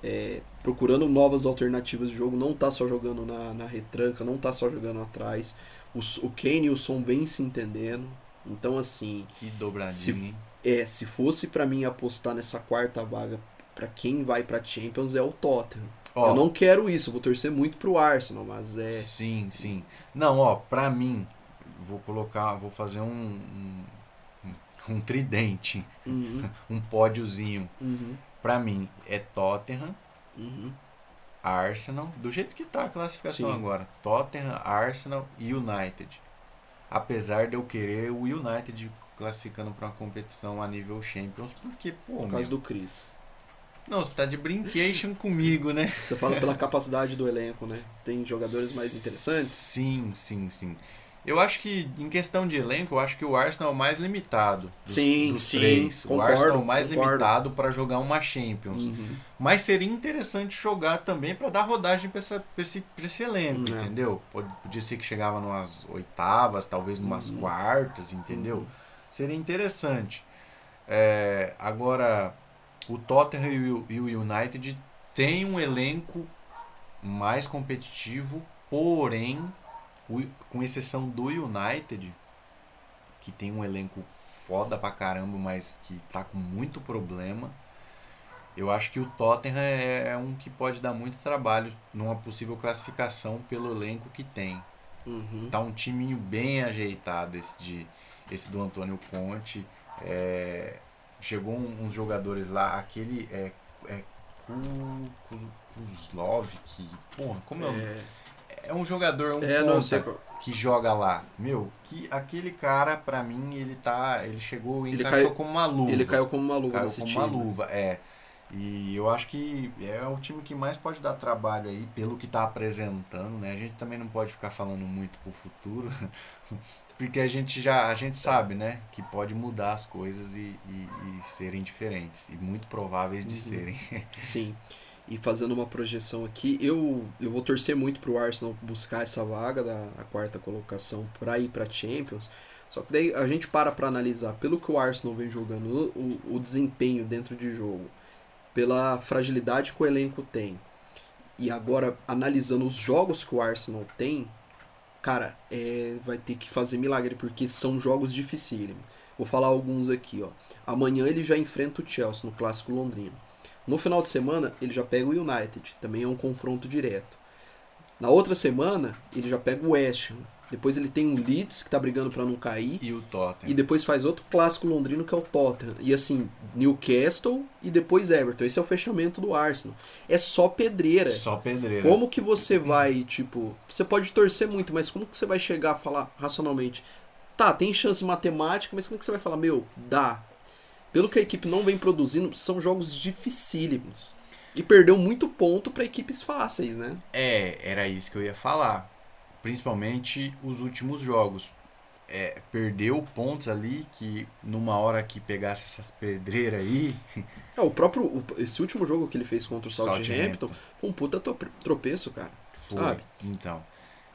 [SPEAKER 1] é, procurando novas alternativas de jogo, não tá só jogando na, na retranca, não tá só jogando atrás. O, o Kane e o Son vêm se entendendo. Então, assim,
[SPEAKER 2] Que dobradinha,
[SPEAKER 1] Se-
[SPEAKER 2] hein?
[SPEAKER 1] é, se fosse pra mim apostar nessa quarta vaga pra quem vai pra Champions é o Tottenham.
[SPEAKER 2] Ó,
[SPEAKER 1] Eu não quero isso, vou torcer muito pro Arsenal, mas é.
[SPEAKER 2] Sim, sim. Não, ó, pra mim, vou colocar, vou fazer um, um, um tridente,
[SPEAKER 1] Uhum,
[SPEAKER 2] um pódiozinho.
[SPEAKER 1] uhum,
[SPEAKER 2] Pra mim, é Tottenham,
[SPEAKER 1] uhum.
[SPEAKER 2] Arsenal, do jeito que tá a classificação
[SPEAKER 1] Sim.
[SPEAKER 2] agora. Tottenham, Arsenal e United. Apesar de eu querer o United classificando pra uma competição a nível Champions, porque, pô,
[SPEAKER 1] Por
[SPEAKER 2] meu,
[SPEAKER 1] causa do Chris.
[SPEAKER 2] não, você tá de brincation comigo, né?
[SPEAKER 1] Você fala pela capacidade do elenco, né? Tem jogadores mais interessantes.
[SPEAKER 2] Sim, sim, sim. Eu acho que, em questão de elenco, eu acho que o Arsenal é o mais limitado. Dos,
[SPEAKER 1] Sim,
[SPEAKER 2] dos
[SPEAKER 1] sim,
[SPEAKER 2] três.
[SPEAKER 1] concordo,
[SPEAKER 2] o Arsenal é o mais
[SPEAKER 1] concordo.
[SPEAKER 2] limitado para jogar uma Champions.
[SPEAKER 1] Uhum.
[SPEAKER 2] Mas seria interessante jogar também para dar rodagem para esse, pra esse elenco,
[SPEAKER 1] É.
[SPEAKER 2] entendeu? Podia ser que chegava numas oitavas, talvez numas
[SPEAKER 1] Uhum.
[SPEAKER 2] quartas, entendeu?
[SPEAKER 1] Uhum.
[SPEAKER 2] Seria interessante. É, agora, o Tottenham e o, e o United têm um elenco mais competitivo, porém, o- com exceção do United, que tem um elenco foda pra caramba, mas que tá com muito problema. Eu acho que o Tottenham é, é um que pode dar muito trabalho numa possível classificação pelo elenco que tem.
[SPEAKER 1] Uhum.
[SPEAKER 2] Tá um timinho bem ajeitado esse, de, esse do Antônio Conte. É, chegou um- uns jogadores lá, aquele é, é Ku- Ku- Kuzlov, que. Porra, como é, o
[SPEAKER 1] É,
[SPEAKER 2] é um jogador, um
[SPEAKER 1] é,
[SPEAKER 2] ponta que joga lá. Meu, que aquele cara, pra mim, ele tá. Ele chegou e
[SPEAKER 1] Ele
[SPEAKER 2] encaixou
[SPEAKER 1] caiu-
[SPEAKER 2] como uma luva.
[SPEAKER 1] Ele caiu como uma luva
[SPEAKER 2] Caiu como
[SPEAKER 1] time.
[SPEAKER 2] uma luva, é. E eu acho que é o time que mais pode dar trabalho aí, pelo que tá apresentando, né? A gente também não pode ficar falando muito pro futuro, porque a gente já a gente sabe, né? Que pode mudar as coisas e, e, e serem diferentes, e muito prováveis de
[SPEAKER 1] Uhum.
[SPEAKER 2] serem.
[SPEAKER 1] Sim. E fazendo uma projeção aqui, eu, eu vou torcer muito pro Arsenal buscar essa vaga da quarta colocação para ir para Champions. Só que daí a gente para para analisar pelo que o Arsenal vem jogando, o, o desempenho dentro de jogo, pela fragilidade que o elenco tem. E agora analisando os jogos que o Arsenal tem, cara, é, vai ter que fazer milagre porque são jogos dificílimos. Vou falar alguns aqui, ó. Amanhã ele já enfrenta o Chelsea no clássico londrino. No final de semana, ele já pega o United, também é um confronto direto. Na outra semana, ele já pega o West Ham. Depois ele tem o Leeds, que tá brigando para não cair.
[SPEAKER 2] E o Tottenham.
[SPEAKER 1] E depois faz outro clássico londrino, que é o Tottenham. E assim, Newcastle e depois Everton. Esse é o fechamento do Arsenal. É só pedreira.
[SPEAKER 2] Só pedreira.
[SPEAKER 1] Como que você vai, tipo... Você pode torcer muito, mas como que você vai chegar a falar racionalmente? Tá, tem chance matemática, mas como que você vai falar? Meu, dá. Pelo que a equipe não vem produzindo, são jogos dificílimos. E perdeu muito ponto para equipes fáceis, né?
[SPEAKER 2] É, era isso que eu ia falar. Principalmente os últimos jogos. é, perdeu pontos ali que numa hora que pegasse essas pedreiras aí.
[SPEAKER 1] É, o próprio. o- esse último jogo que ele fez contra o Southampton
[SPEAKER 2] Southampton.
[SPEAKER 1] foi um puta tropeço, cara.
[SPEAKER 2] Foi.
[SPEAKER 1] Sabe?
[SPEAKER 2] Então.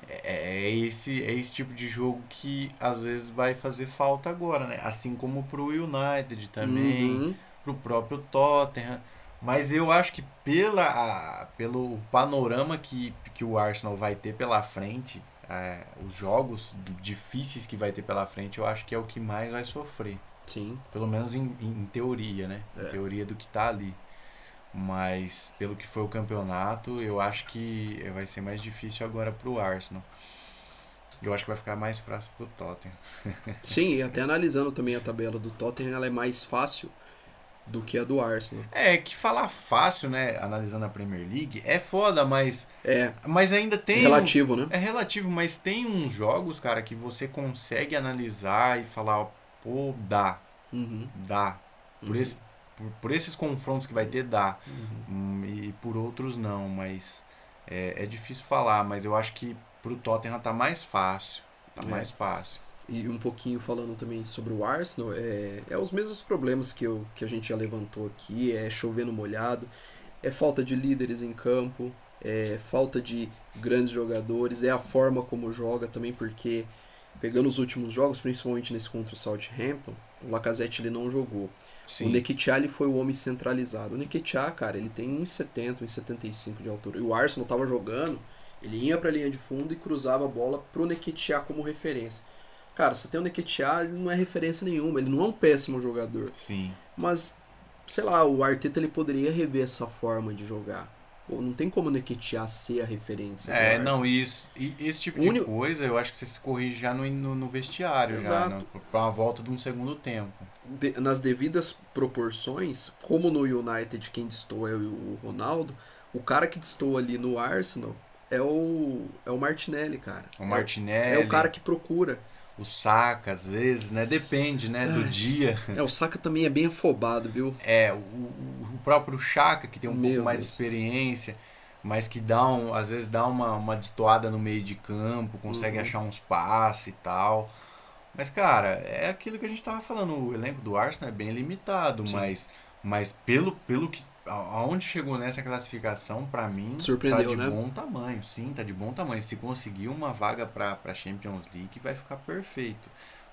[SPEAKER 2] É, é esse, é esse tipo de jogo que às vezes vai fazer falta agora, né? Assim como pro United também,
[SPEAKER 1] Uhum.
[SPEAKER 2] pro próprio Tottenham. Mas eu acho que pela, a- pelo panorama que, que o Arsenal vai ter pela frente, é, os jogos difíceis que vai ter pela frente, eu acho que é o que mais vai sofrer.
[SPEAKER 1] Sim.
[SPEAKER 2] Pelo menos em, em, em teoria, né? Em
[SPEAKER 1] É.
[SPEAKER 2] teoria do que tá ali. Mas pelo que foi o campeonato, eu acho que vai ser mais difícil agora pro Arsenal. Eu acho que vai ficar mais fácil pro Tottenham.
[SPEAKER 1] Sim, e até analisando também a tabela do Tottenham, ela é mais fácil do que a do Arsenal.
[SPEAKER 2] É, que falar fácil, né? Analisando a Premier League, é foda, mas,
[SPEAKER 1] É,
[SPEAKER 2] mas ainda tem.
[SPEAKER 1] relativo, né?
[SPEAKER 2] É relativo, mas tem uns jogos, cara, que você consegue analisar e falar, pô, dá,
[SPEAKER 1] Uhum.
[SPEAKER 2] dá. Por,
[SPEAKER 1] Uhum.
[SPEAKER 2] esse, por, por esses confrontos que vai ter, dá.
[SPEAKER 1] Uhum.
[SPEAKER 2] Hum, e por outros não, mas é, é difícil falar, mas eu acho que pro Tottenham tá mais fácil. Tá
[SPEAKER 1] É.
[SPEAKER 2] mais fácil.
[SPEAKER 1] E um pouquinho falando também sobre o Arsenal, é, é os mesmos problemas que, eu, que a gente já levantou aqui, é chover no molhado, é falta de líderes em campo, é falta de grandes jogadores, é a forma como joga também, porque pegando os últimos jogos, principalmente nesse contra o Southampton, o Lacazette ele não jogou. O Nketiah ele foi o homem centralizado. O Nketiah, cara, ele tem 1,70, 1,75 de altura. E o Arsenal tava jogando, ele ia pra linha de fundo e cruzava a bola pro Nketiah como referência. Cara, você tem o Nketiah, ele não é referência nenhuma, ele não é um péssimo jogador.
[SPEAKER 2] Sim.
[SPEAKER 1] Mas, sei lá, o Arteta ele poderia rever essa forma de jogar. Pô, não tem como Nketiah ser a referência.
[SPEAKER 2] É,
[SPEAKER 1] Arsenal.
[SPEAKER 2] não, isso, e esse tipo de coisa eu acho que você se corrige já no, no, no vestiário, já,
[SPEAKER 1] Exato.
[SPEAKER 2] no, pra uma volta de um segundo tempo.
[SPEAKER 1] de- nas devidas proporções, como no United quem destoa é o Ronaldo, o cara que destoa ali no Arsenal é o é o Martinelli, cara.
[SPEAKER 2] O
[SPEAKER 1] É-
[SPEAKER 2] Martinelli,
[SPEAKER 1] É, o cara que procura.
[SPEAKER 2] O Saka, às vezes, né? Depende, né? Do
[SPEAKER 1] Ai.
[SPEAKER 2] dia.
[SPEAKER 1] É, o Saka também é bem afobado, viu?
[SPEAKER 2] É, o, o próprio Chaka, que tem um
[SPEAKER 1] Meu
[SPEAKER 2] pouco mais de experiência, mas que dá um, às vezes dá uma, uma destoada no meio de campo, consegue
[SPEAKER 1] Uhum.
[SPEAKER 2] achar uns passes e tal. Mas, cara, é aquilo que a gente tava falando, o elenco do Arsenal é bem limitado,
[SPEAKER 1] Sim.
[SPEAKER 2] mas, mas pelo, pelo que. Aonde chegou nessa classificação, pra mim,
[SPEAKER 1] Surpreendeu,
[SPEAKER 2] tá de
[SPEAKER 1] né?
[SPEAKER 2] bom tamanho. Sim, tá de bom tamanho. Se conseguir uma vaga pra, pra Champions League, vai ficar perfeito.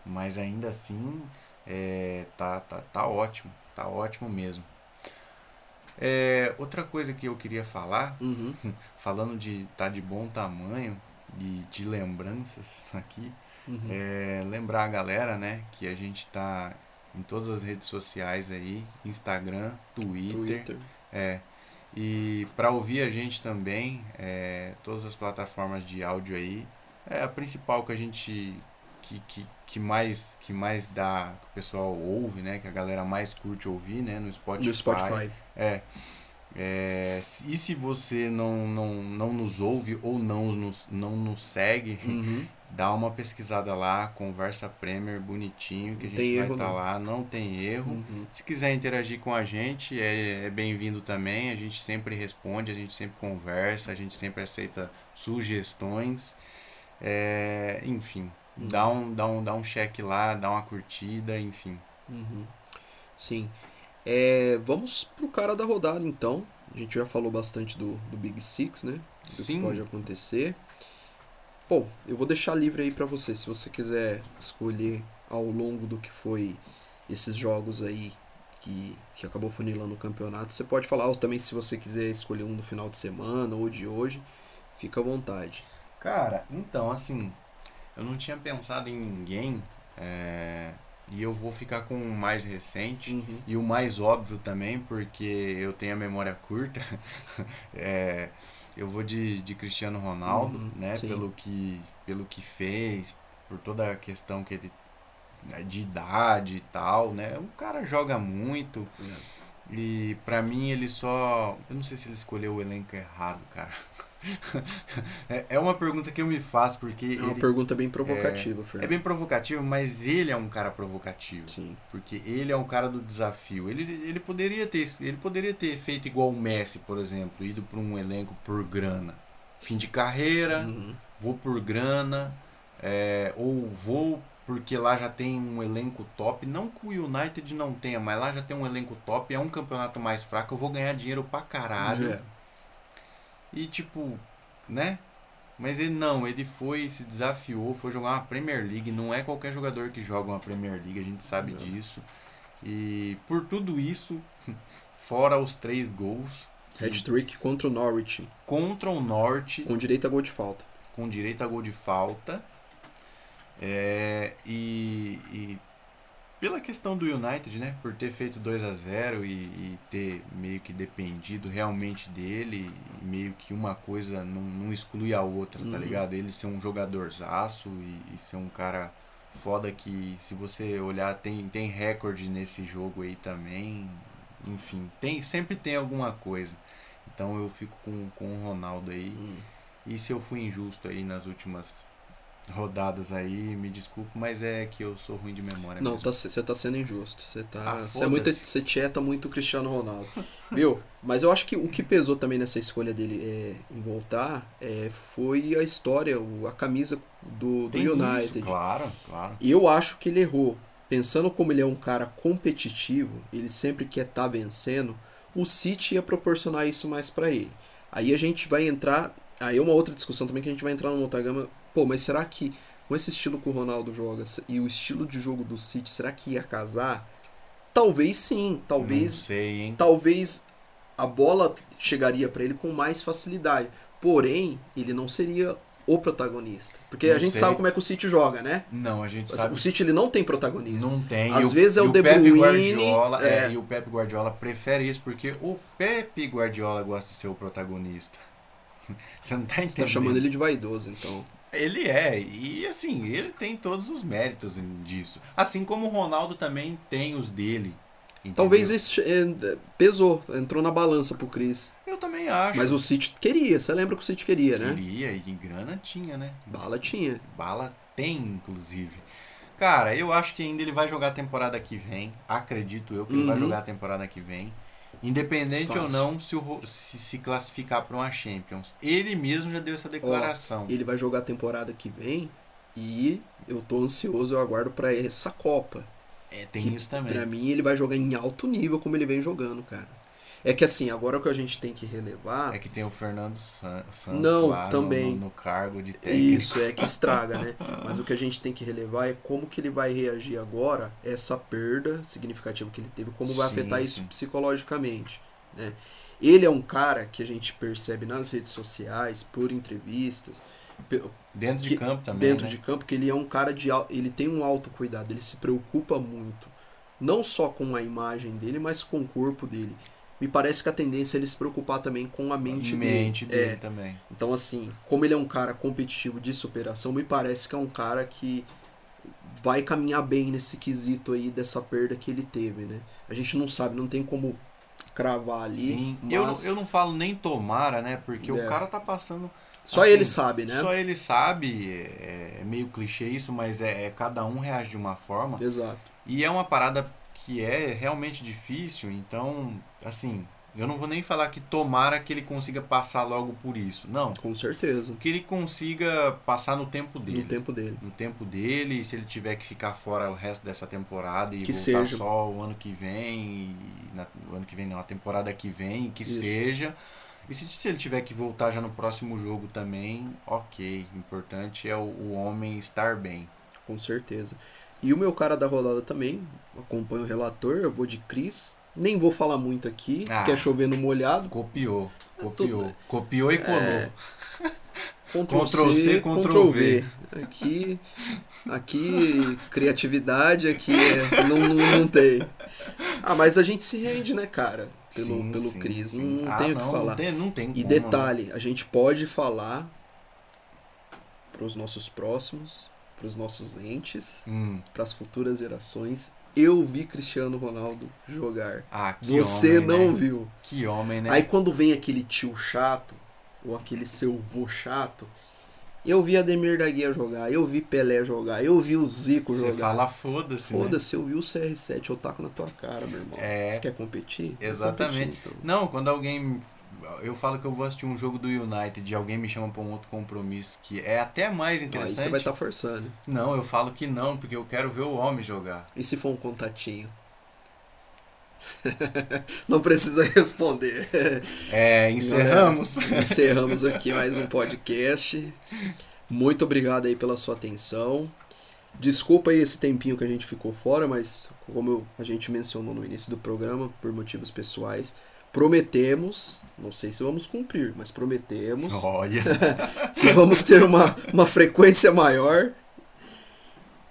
[SPEAKER 2] Mas ainda assim, é, tá, tá, tá ótimo. Tá ótimo mesmo. É, outra coisa que eu queria falar,
[SPEAKER 1] Uhum.
[SPEAKER 2] falando de tá de bom tamanho e de lembranças aqui,
[SPEAKER 1] Uhum.
[SPEAKER 2] é, lembrar a galera, né, que a gente tá em todas as redes sociais aí, Instagram, Twitter,
[SPEAKER 1] Twitter.
[SPEAKER 2] é. E para ouvir a gente também, é, todas as plataformas de áudio aí, é a principal que a gente que, que, que mais que mais dá, que o pessoal ouve, né, que a galera mais curte ouvir, né, no Spotify.
[SPEAKER 1] No Spotify.
[SPEAKER 2] É. É, e se você não, não, não nos ouve ou não nos, não nos segue,
[SPEAKER 1] Uhum.
[SPEAKER 2] dá uma pesquisada lá, conversa Premier bonitinho, que a
[SPEAKER 1] Não
[SPEAKER 2] gente
[SPEAKER 1] tem
[SPEAKER 2] vai estar
[SPEAKER 1] não.
[SPEAKER 2] lá, não tem erro.
[SPEAKER 1] Uhum.
[SPEAKER 2] Se quiser interagir com a gente, é, é bem-vindo também. A gente sempre responde, a gente sempre conversa, a gente sempre aceita sugestões. É, enfim,
[SPEAKER 1] Uhum.
[SPEAKER 2] dá, um, dá, um, dá um check lá, dá uma curtida, enfim.
[SPEAKER 1] Uhum. Sim. É, vamos pro cara da rodada então. A gente já falou bastante do, do Big Six, né? Do
[SPEAKER 2] Sim.
[SPEAKER 1] que pode acontecer. Bom, eu vou deixar livre aí pra você. Se você quiser escolher ao longo do que foi esses jogos aí que, que acabou funilando o campeonato, você pode falar. Ou também se você quiser escolher um no final de semana ou de hoje, fica à vontade.
[SPEAKER 2] Cara, então, assim, eu não tinha pensado em ninguém, é, e eu vou ficar com o mais recente.
[SPEAKER 1] Uhum.
[SPEAKER 2] E o mais óbvio também, porque eu tenho a memória curta, é, eu vou de, de Cristiano Ronaldo,
[SPEAKER 1] Uhum,
[SPEAKER 2] né?
[SPEAKER 1] sim.
[SPEAKER 2] Pelo que, pelo que fez, por toda a questão que ele né, de idade e tal, né? O cara joga muito e pra mim ele só, eu não sei se ele escolheu o elenco errado, cara. é, é uma pergunta que eu me faço porque
[SPEAKER 1] É uma
[SPEAKER 2] ele
[SPEAKER 1] pergunta bem provocativa,
[SPEAKER 2] é
[SPEAKER 1] Fernando.
[SPEAKER 2] bem provocativo, mas ele é um cara provocativo.
[SPEAKER 1] Sim.
[SPEAKER 2] Porque ele é um cara do desafio. Ele, ele, poderia ter, ele poderia ter feito igual o Messi, por exemplo, ido para um elenco por grana. Fim de carreira,
[SPEAKER 1] Uhum.
[SPEAKER 2] vou por grana, é, ou vou porque lá já tem um elenco top. Não que o United não tenha, mas lá já tem um elenco top. É um campeonato mais fraco. Eu vou ganhar dinheiro pra caralho.
[SPEAKER 1] É.
[SPEAKER 2] E tipo, né? Mas ele não, ele foi, se desafiou, foi jogar uma Premier League. Não é qualquer jogador que joga uma Premier League, a gente sabe
[SPEAKER 1] Não.
[SPEAKER 2] disso. E por tudo isso, fora os três gols
[SPEAKER 1] Hat-trick contra o Norwich,
[SPEAKER 2] contra o Norte,
[SPEAKER 1] com direito a gol de falta.
[SPEAKER 2] com direito a gol de falta. É, e, e pela questão do United, né? Por ter feito 2 a 0 e, e ter meio que dependido realmente dele, meio que uma coisa não, não exclui a outra, tá
[SPEAKER 1] Uhum.
[SPEAKER 2] ligado? Ele ser um jogadorzaço e, e ser um cara foda que, se você olhar, tem, tem recorde nesse jogo aí também. Enfim, tem, sempre tem alguma coisa. Então eu fico com, com o Ronaldo aí.
[SPEAKER 1] Hum.
[SPEAKER 2] E se eu fui injusto aí nas últimas rodadas aí, me desculpe, mas é que eu sou ruim de memória
[SPEAKER 1] Não, tá, você tá sendo injusto. Você tá.
[SPEAKER 2] Ah,
[SPEAKER 1] Você é muito. Você tieta muito o Cristiano Ronaldo. Viu? Mas eu acho que o que pesou também nessa escolha dele é, em voltar é, foi a história, o- a camisa do, do
[SPEAKER 2] Tem
[SPEAKER 1] United.
[SPEAKER 2] isso, claro, claro.
[SPEAKER 1] E eu acho que ele errou. Pensando como ele é um cara competitivo, ele sempre quer estar vencendo, o City ia proporcionar isso mais pra ele. Aí a gente vai entrar. Aí é uma outra discussão também que a gente vai entrar numa outra gama. Pô, mas será que com esse estilo que o Ronaldo joga e o estilo de jogo do City, será que ia casar? Talvez sim,
[SPEAKER 2] Não
[SPEAKER 1] talvez
[SPEAKER 2] sei, hein?
[SPEAKER 1] talvez a bola chegaria pra ele com mais facilidade. Porém, ele não seria o protagonista. Porque a
[SPEAKER 2] Não
[SPEAKER 1] gente
[SPEAKER 2] sei.
[SPEAKER 1] sabe como é que o City joga, né?
[SPEAKER 2] Não, a gente sabe
[SPEAKER 1] O City ele não tem protagonista.
[SPEAKER 2] Não tem.
[SPEAKER 1] Às vezes é o De Bruyne,
[SPEAKER 2] Guardiola, é,
[SPEAKER 1] é.
[SPEAKER 2] e o Pepe Guardiola prefere isso porque o Pepe Guardiola gosta de ser o protagonista. Você não tá
[SPEAKER 1] Você
[SPEAKER 2] entendendo?
[SPEAKER 1] tá chamando ele de vaidoso, então.
[SPEAKER 2] Ele é, e assim, ele tem todos os méritos disso. Assim como o Ronaldo também tem os dele. entendeu?
[SPEAKER 1] Talvez esse, é, pesou, entrou na balança pro Chris.
[SPEAKER 2] Eu também acho.
[SPEAKER 1] Mas o City queria, você lembra que o City queria, né?
[SPEAKER 2] Queria, e grana tinha, né?
[SPEAKER 1] Bala tinha.
[SPEAKER 2] Bala tem, inclusive. Cara, eu acho que ainda ele vai jogar a temporada que vem. Acredito eu que ele vai
[SPEAKER 1] Uhum.
[SPEAKER 2] jogar a temporada que vem. Independente ou
[SPEAKER 1] Fácil.
[SPEAKER 2] não se, o se, se classificar para uma Champions. Ele mesmo já deu essa declaração.
[SPEAKER 1] Ele vai jogar a temporada que vem e eu tô ansioso, eu aguardo pra essa Copa.
[SPEAKER 2] é, tem
[SPEAKER 1] que
[SPEAKER 2] isso também.
[SPEAKER 1] Pra mim ele vai jogar em alto nível como ele vem jogando, cara. É que assim, agora o que a gente tem que relevar
[SPEAKER 2] É que tem o Fernando San- Santos
[SPEAKER 1] Não,
[SPEAKER 2] lá no-
[SPEAKER 1] também.
[SPEAKER 2] No, no cargo de técnico.
[SPEAKER 1] Isso, é que estraga, né? Mas o que a gente tem que relevar é como que ele vai reagir agora, essa perda significativa que ele teve, como vai
[SPEAKER 2] Sim,
[SPEAKER 1] afetar isso
[SPEAKER 2] sim.
[SPEAKER 1] psicologicamente, né? Ele é um cara que a gente percebe nas redes sociais, por entrevistas,
[SPEAKER 2] Dentro de
[SPEAKER 1] que-
[SPEAKER 2] campo também.
[SPEAKER 1] dentro
[SPEAKER 2] né?
[SPEAKER 1] de campo, que ele é um cara de ele tem um autocuidado, ele se preocupa muito, não só com a imagem dele, mas com o corpo dele. Me parece que a tendência é ele se preocupar também com a mente,
[SPEAKER 2] mente
[SPEAKER 1] dele.
[SPEAKER 2] dele
[SPEAKER 1] É,
[SPEAKER 2] também.
[SPEAKER 1] então, assim, como ele é um cara competitivo de superação, me parece que é um cara que vai caminhar bem nesse quesito aí dessa perda que ele teve, né? A gente não sabe, não tem como cravar ali,
[SPEAKER 2] Sim,
[SPEAKER 1] mas
[SPEAKER 2] eu, não- eu não falo nem tomara, né? Porque o
[SPEAKER 1] É.
[SPEAKER 2] cara tá passando.
[SPEAKER 1] só
[SPEAKER 2] assim,
[SPEAKER 1] ele sabe, né?
[SPEAKER 2] Só ele sabe, é, é meio clichê isso, mas é, é cada um reage de uma forma.
[SPEAKER 1] Exato.
[SPEAKER 2] E é uma parada que é realmente difícil, então, assim, eu não vou nem falar que tomara que ele consiga passar logo por isso. Não.
[SPEAKER 1] Com certeza.
[SPEAKER 2] Que ele consiga passar no tempo dele.
[SPEAKER 1] No tempo dele.
[SPEAKER 2] no tempo dele, se ele tiver que ficar fora o resto dessa temporada e
[SPEAKER 1] Que
[SPEAKER 2] voltar
[SPEAKER 1] seja.
[SPEAKER 2] só o ano que vem, na, o ano que vem não, a temporada que vem, que
[SPEAKER 1] Isso.
[SPEAKER 2] seja. E se, se ele tiver que voltar já no próximo jogo também, ok. O importante é o, o homem estar bem.
[SPEAKER 1] Com certeza. E o meu cara da rodada também, acompanha o relator, eu vou de Cris. Nem vou falar muito aqui,
[SPEAKER 2] Ah.
[SPEAKER 1] quer chover no molhado.
[SPEAKER 2] Copiou,
[SPEAKER 1] É
[SPEAKER 2] copiou. Copiou e colou.
[SPEAKER 1] É. Ctrl,
[SPEAKER 2] Ctrl
[SPEAKER 1] C, Ctrl,
[SPEAKER 2] Ctrl
[SPEAKER 1] V.
[SPEAKER 2] V.
[SPEAKER 1] Aqui, aqui criatividade, aqui é- não, não, não tem. Ah, mas a gente se rende, né, cara? Pelo,
[SPEAKER 2] Sim,
[SPEAKER 1] pelo
[SPEAKER 2] sim,
[SPEAKER 1] Cris.
[SPEAKER 2] sim.
[SPEAKER 1] Não, não
[SPEAKER 2] Ah,
[SPEAKER 1] tenho o que falar.
[SPEAKER 2] Não tem, não tem
[SPEAKER 1] E
[SPEAKER 2] como,
[SPEAKER 1] detalhe, a gente pode falar para os nossos próximos, para os nossos entes.
[SPEAKER 2] Hum.
[SPEAKER 1] para as futuras gerações. Eu vi Cristiano Ronaldo jogar.
[SPEAKER 2] Ah, que
[SPEAKER 1] Você
[SPEAKER 2] homem,
[SPEAKER 1] não
[SPEAKER 2] né?
[SPEAKER 1] viu.
[SPEAKER 2] Que homem, né?
[SPEAKER 1] Aí quando vem aquele tio chato, ou aquele seu vô chato, Eu vi Ademir da Guia jogar, eu vi Pelé jogar, eu vi o Zico
[SPEAKER 2] Você
[SPEAKER 1] jogar.
[SPEAKER 2] fala foda-se, né?
[SPEAKER 1] Foda-se, eu vi o CR7, eu taco na tua cara, meu irmão.
[SPEAKER 2] É.
[SPEAKER 1] Você quer competir?
[SPEAKER 2] Exatamente.
[SPEAKER 1] competir, então.
[SPEAKER 2] Não, quando alguém. Eu falo que eu vou assistir um jogo do United e alguém me chama pra um outro compromisso que é até mais
[SPEAKER 1] Aí
[SPEAKER 2] interessante.
[SPEAKER 1] você vai estar forçando.
[SPEAKER 2] Não, eu falo que não, porque eu quero ver o homem jogar.
[SPEAKER 1] E se for um contatinho? Não precisa responder.
[SPEAKER 2] É, encerramos.
[SPEAKER 1] Encerramos aqui mais um podcast. Muito obrigado aí pela sua atenção. Desculpa aí esse tempinho que a gente ficou fora, mas como eu- a gente mencionou no início do programa, por motivos pessoais, prometemos, não sei se vamos cumprir, mas prometemos
[SPEAKER 2] Olha.
[SPEAKER 1] que vamos ter uma, uma frequência maior.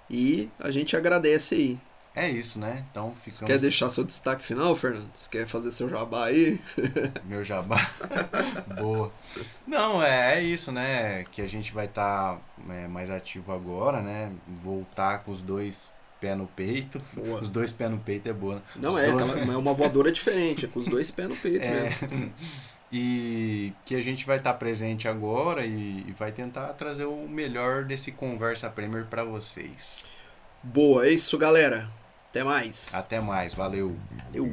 [SPEAKER 1] E a gente agradece aí.
[SPEAKER 2] É isso, né? Então
[SPEAKER 1] Você
[SPEAKER 2] ficamos.
[SPEAKER 1] quer deixar seu destaque final, Fernando? Você quer fazer seu jabá aí?
[SPEAKER 2] Meu jabá. Boa. Não, é, é isso, né? Que a gente vai estar mais ativo agora, né? Voltar com os dois pés no peito.
[SPEAKER 1] Boa.
[SPEAKER 2] Os dois pés no peito é boa. né?
[SPEAKER 1] Não
[SPEAKER 2] Os
[SPEAKER 1] é,
[SPEAKER 2] dois-
[SPEAKER 1] é uma voadora diferente, é com os dois pés no peito
[SPEAKER 2] É.
[SPEAKER 1] mesmo.
[SPEAKER 2] E que a gente vai estar presente agora e, e vai tentar trazer o melhor desse Conversa Premier para vocês.
[SPEAKER 1] Boa, é isso, galera. Até mais.
[SPEAKER 2] Até mais, valeu.
[SPEAKER 1] Valeu.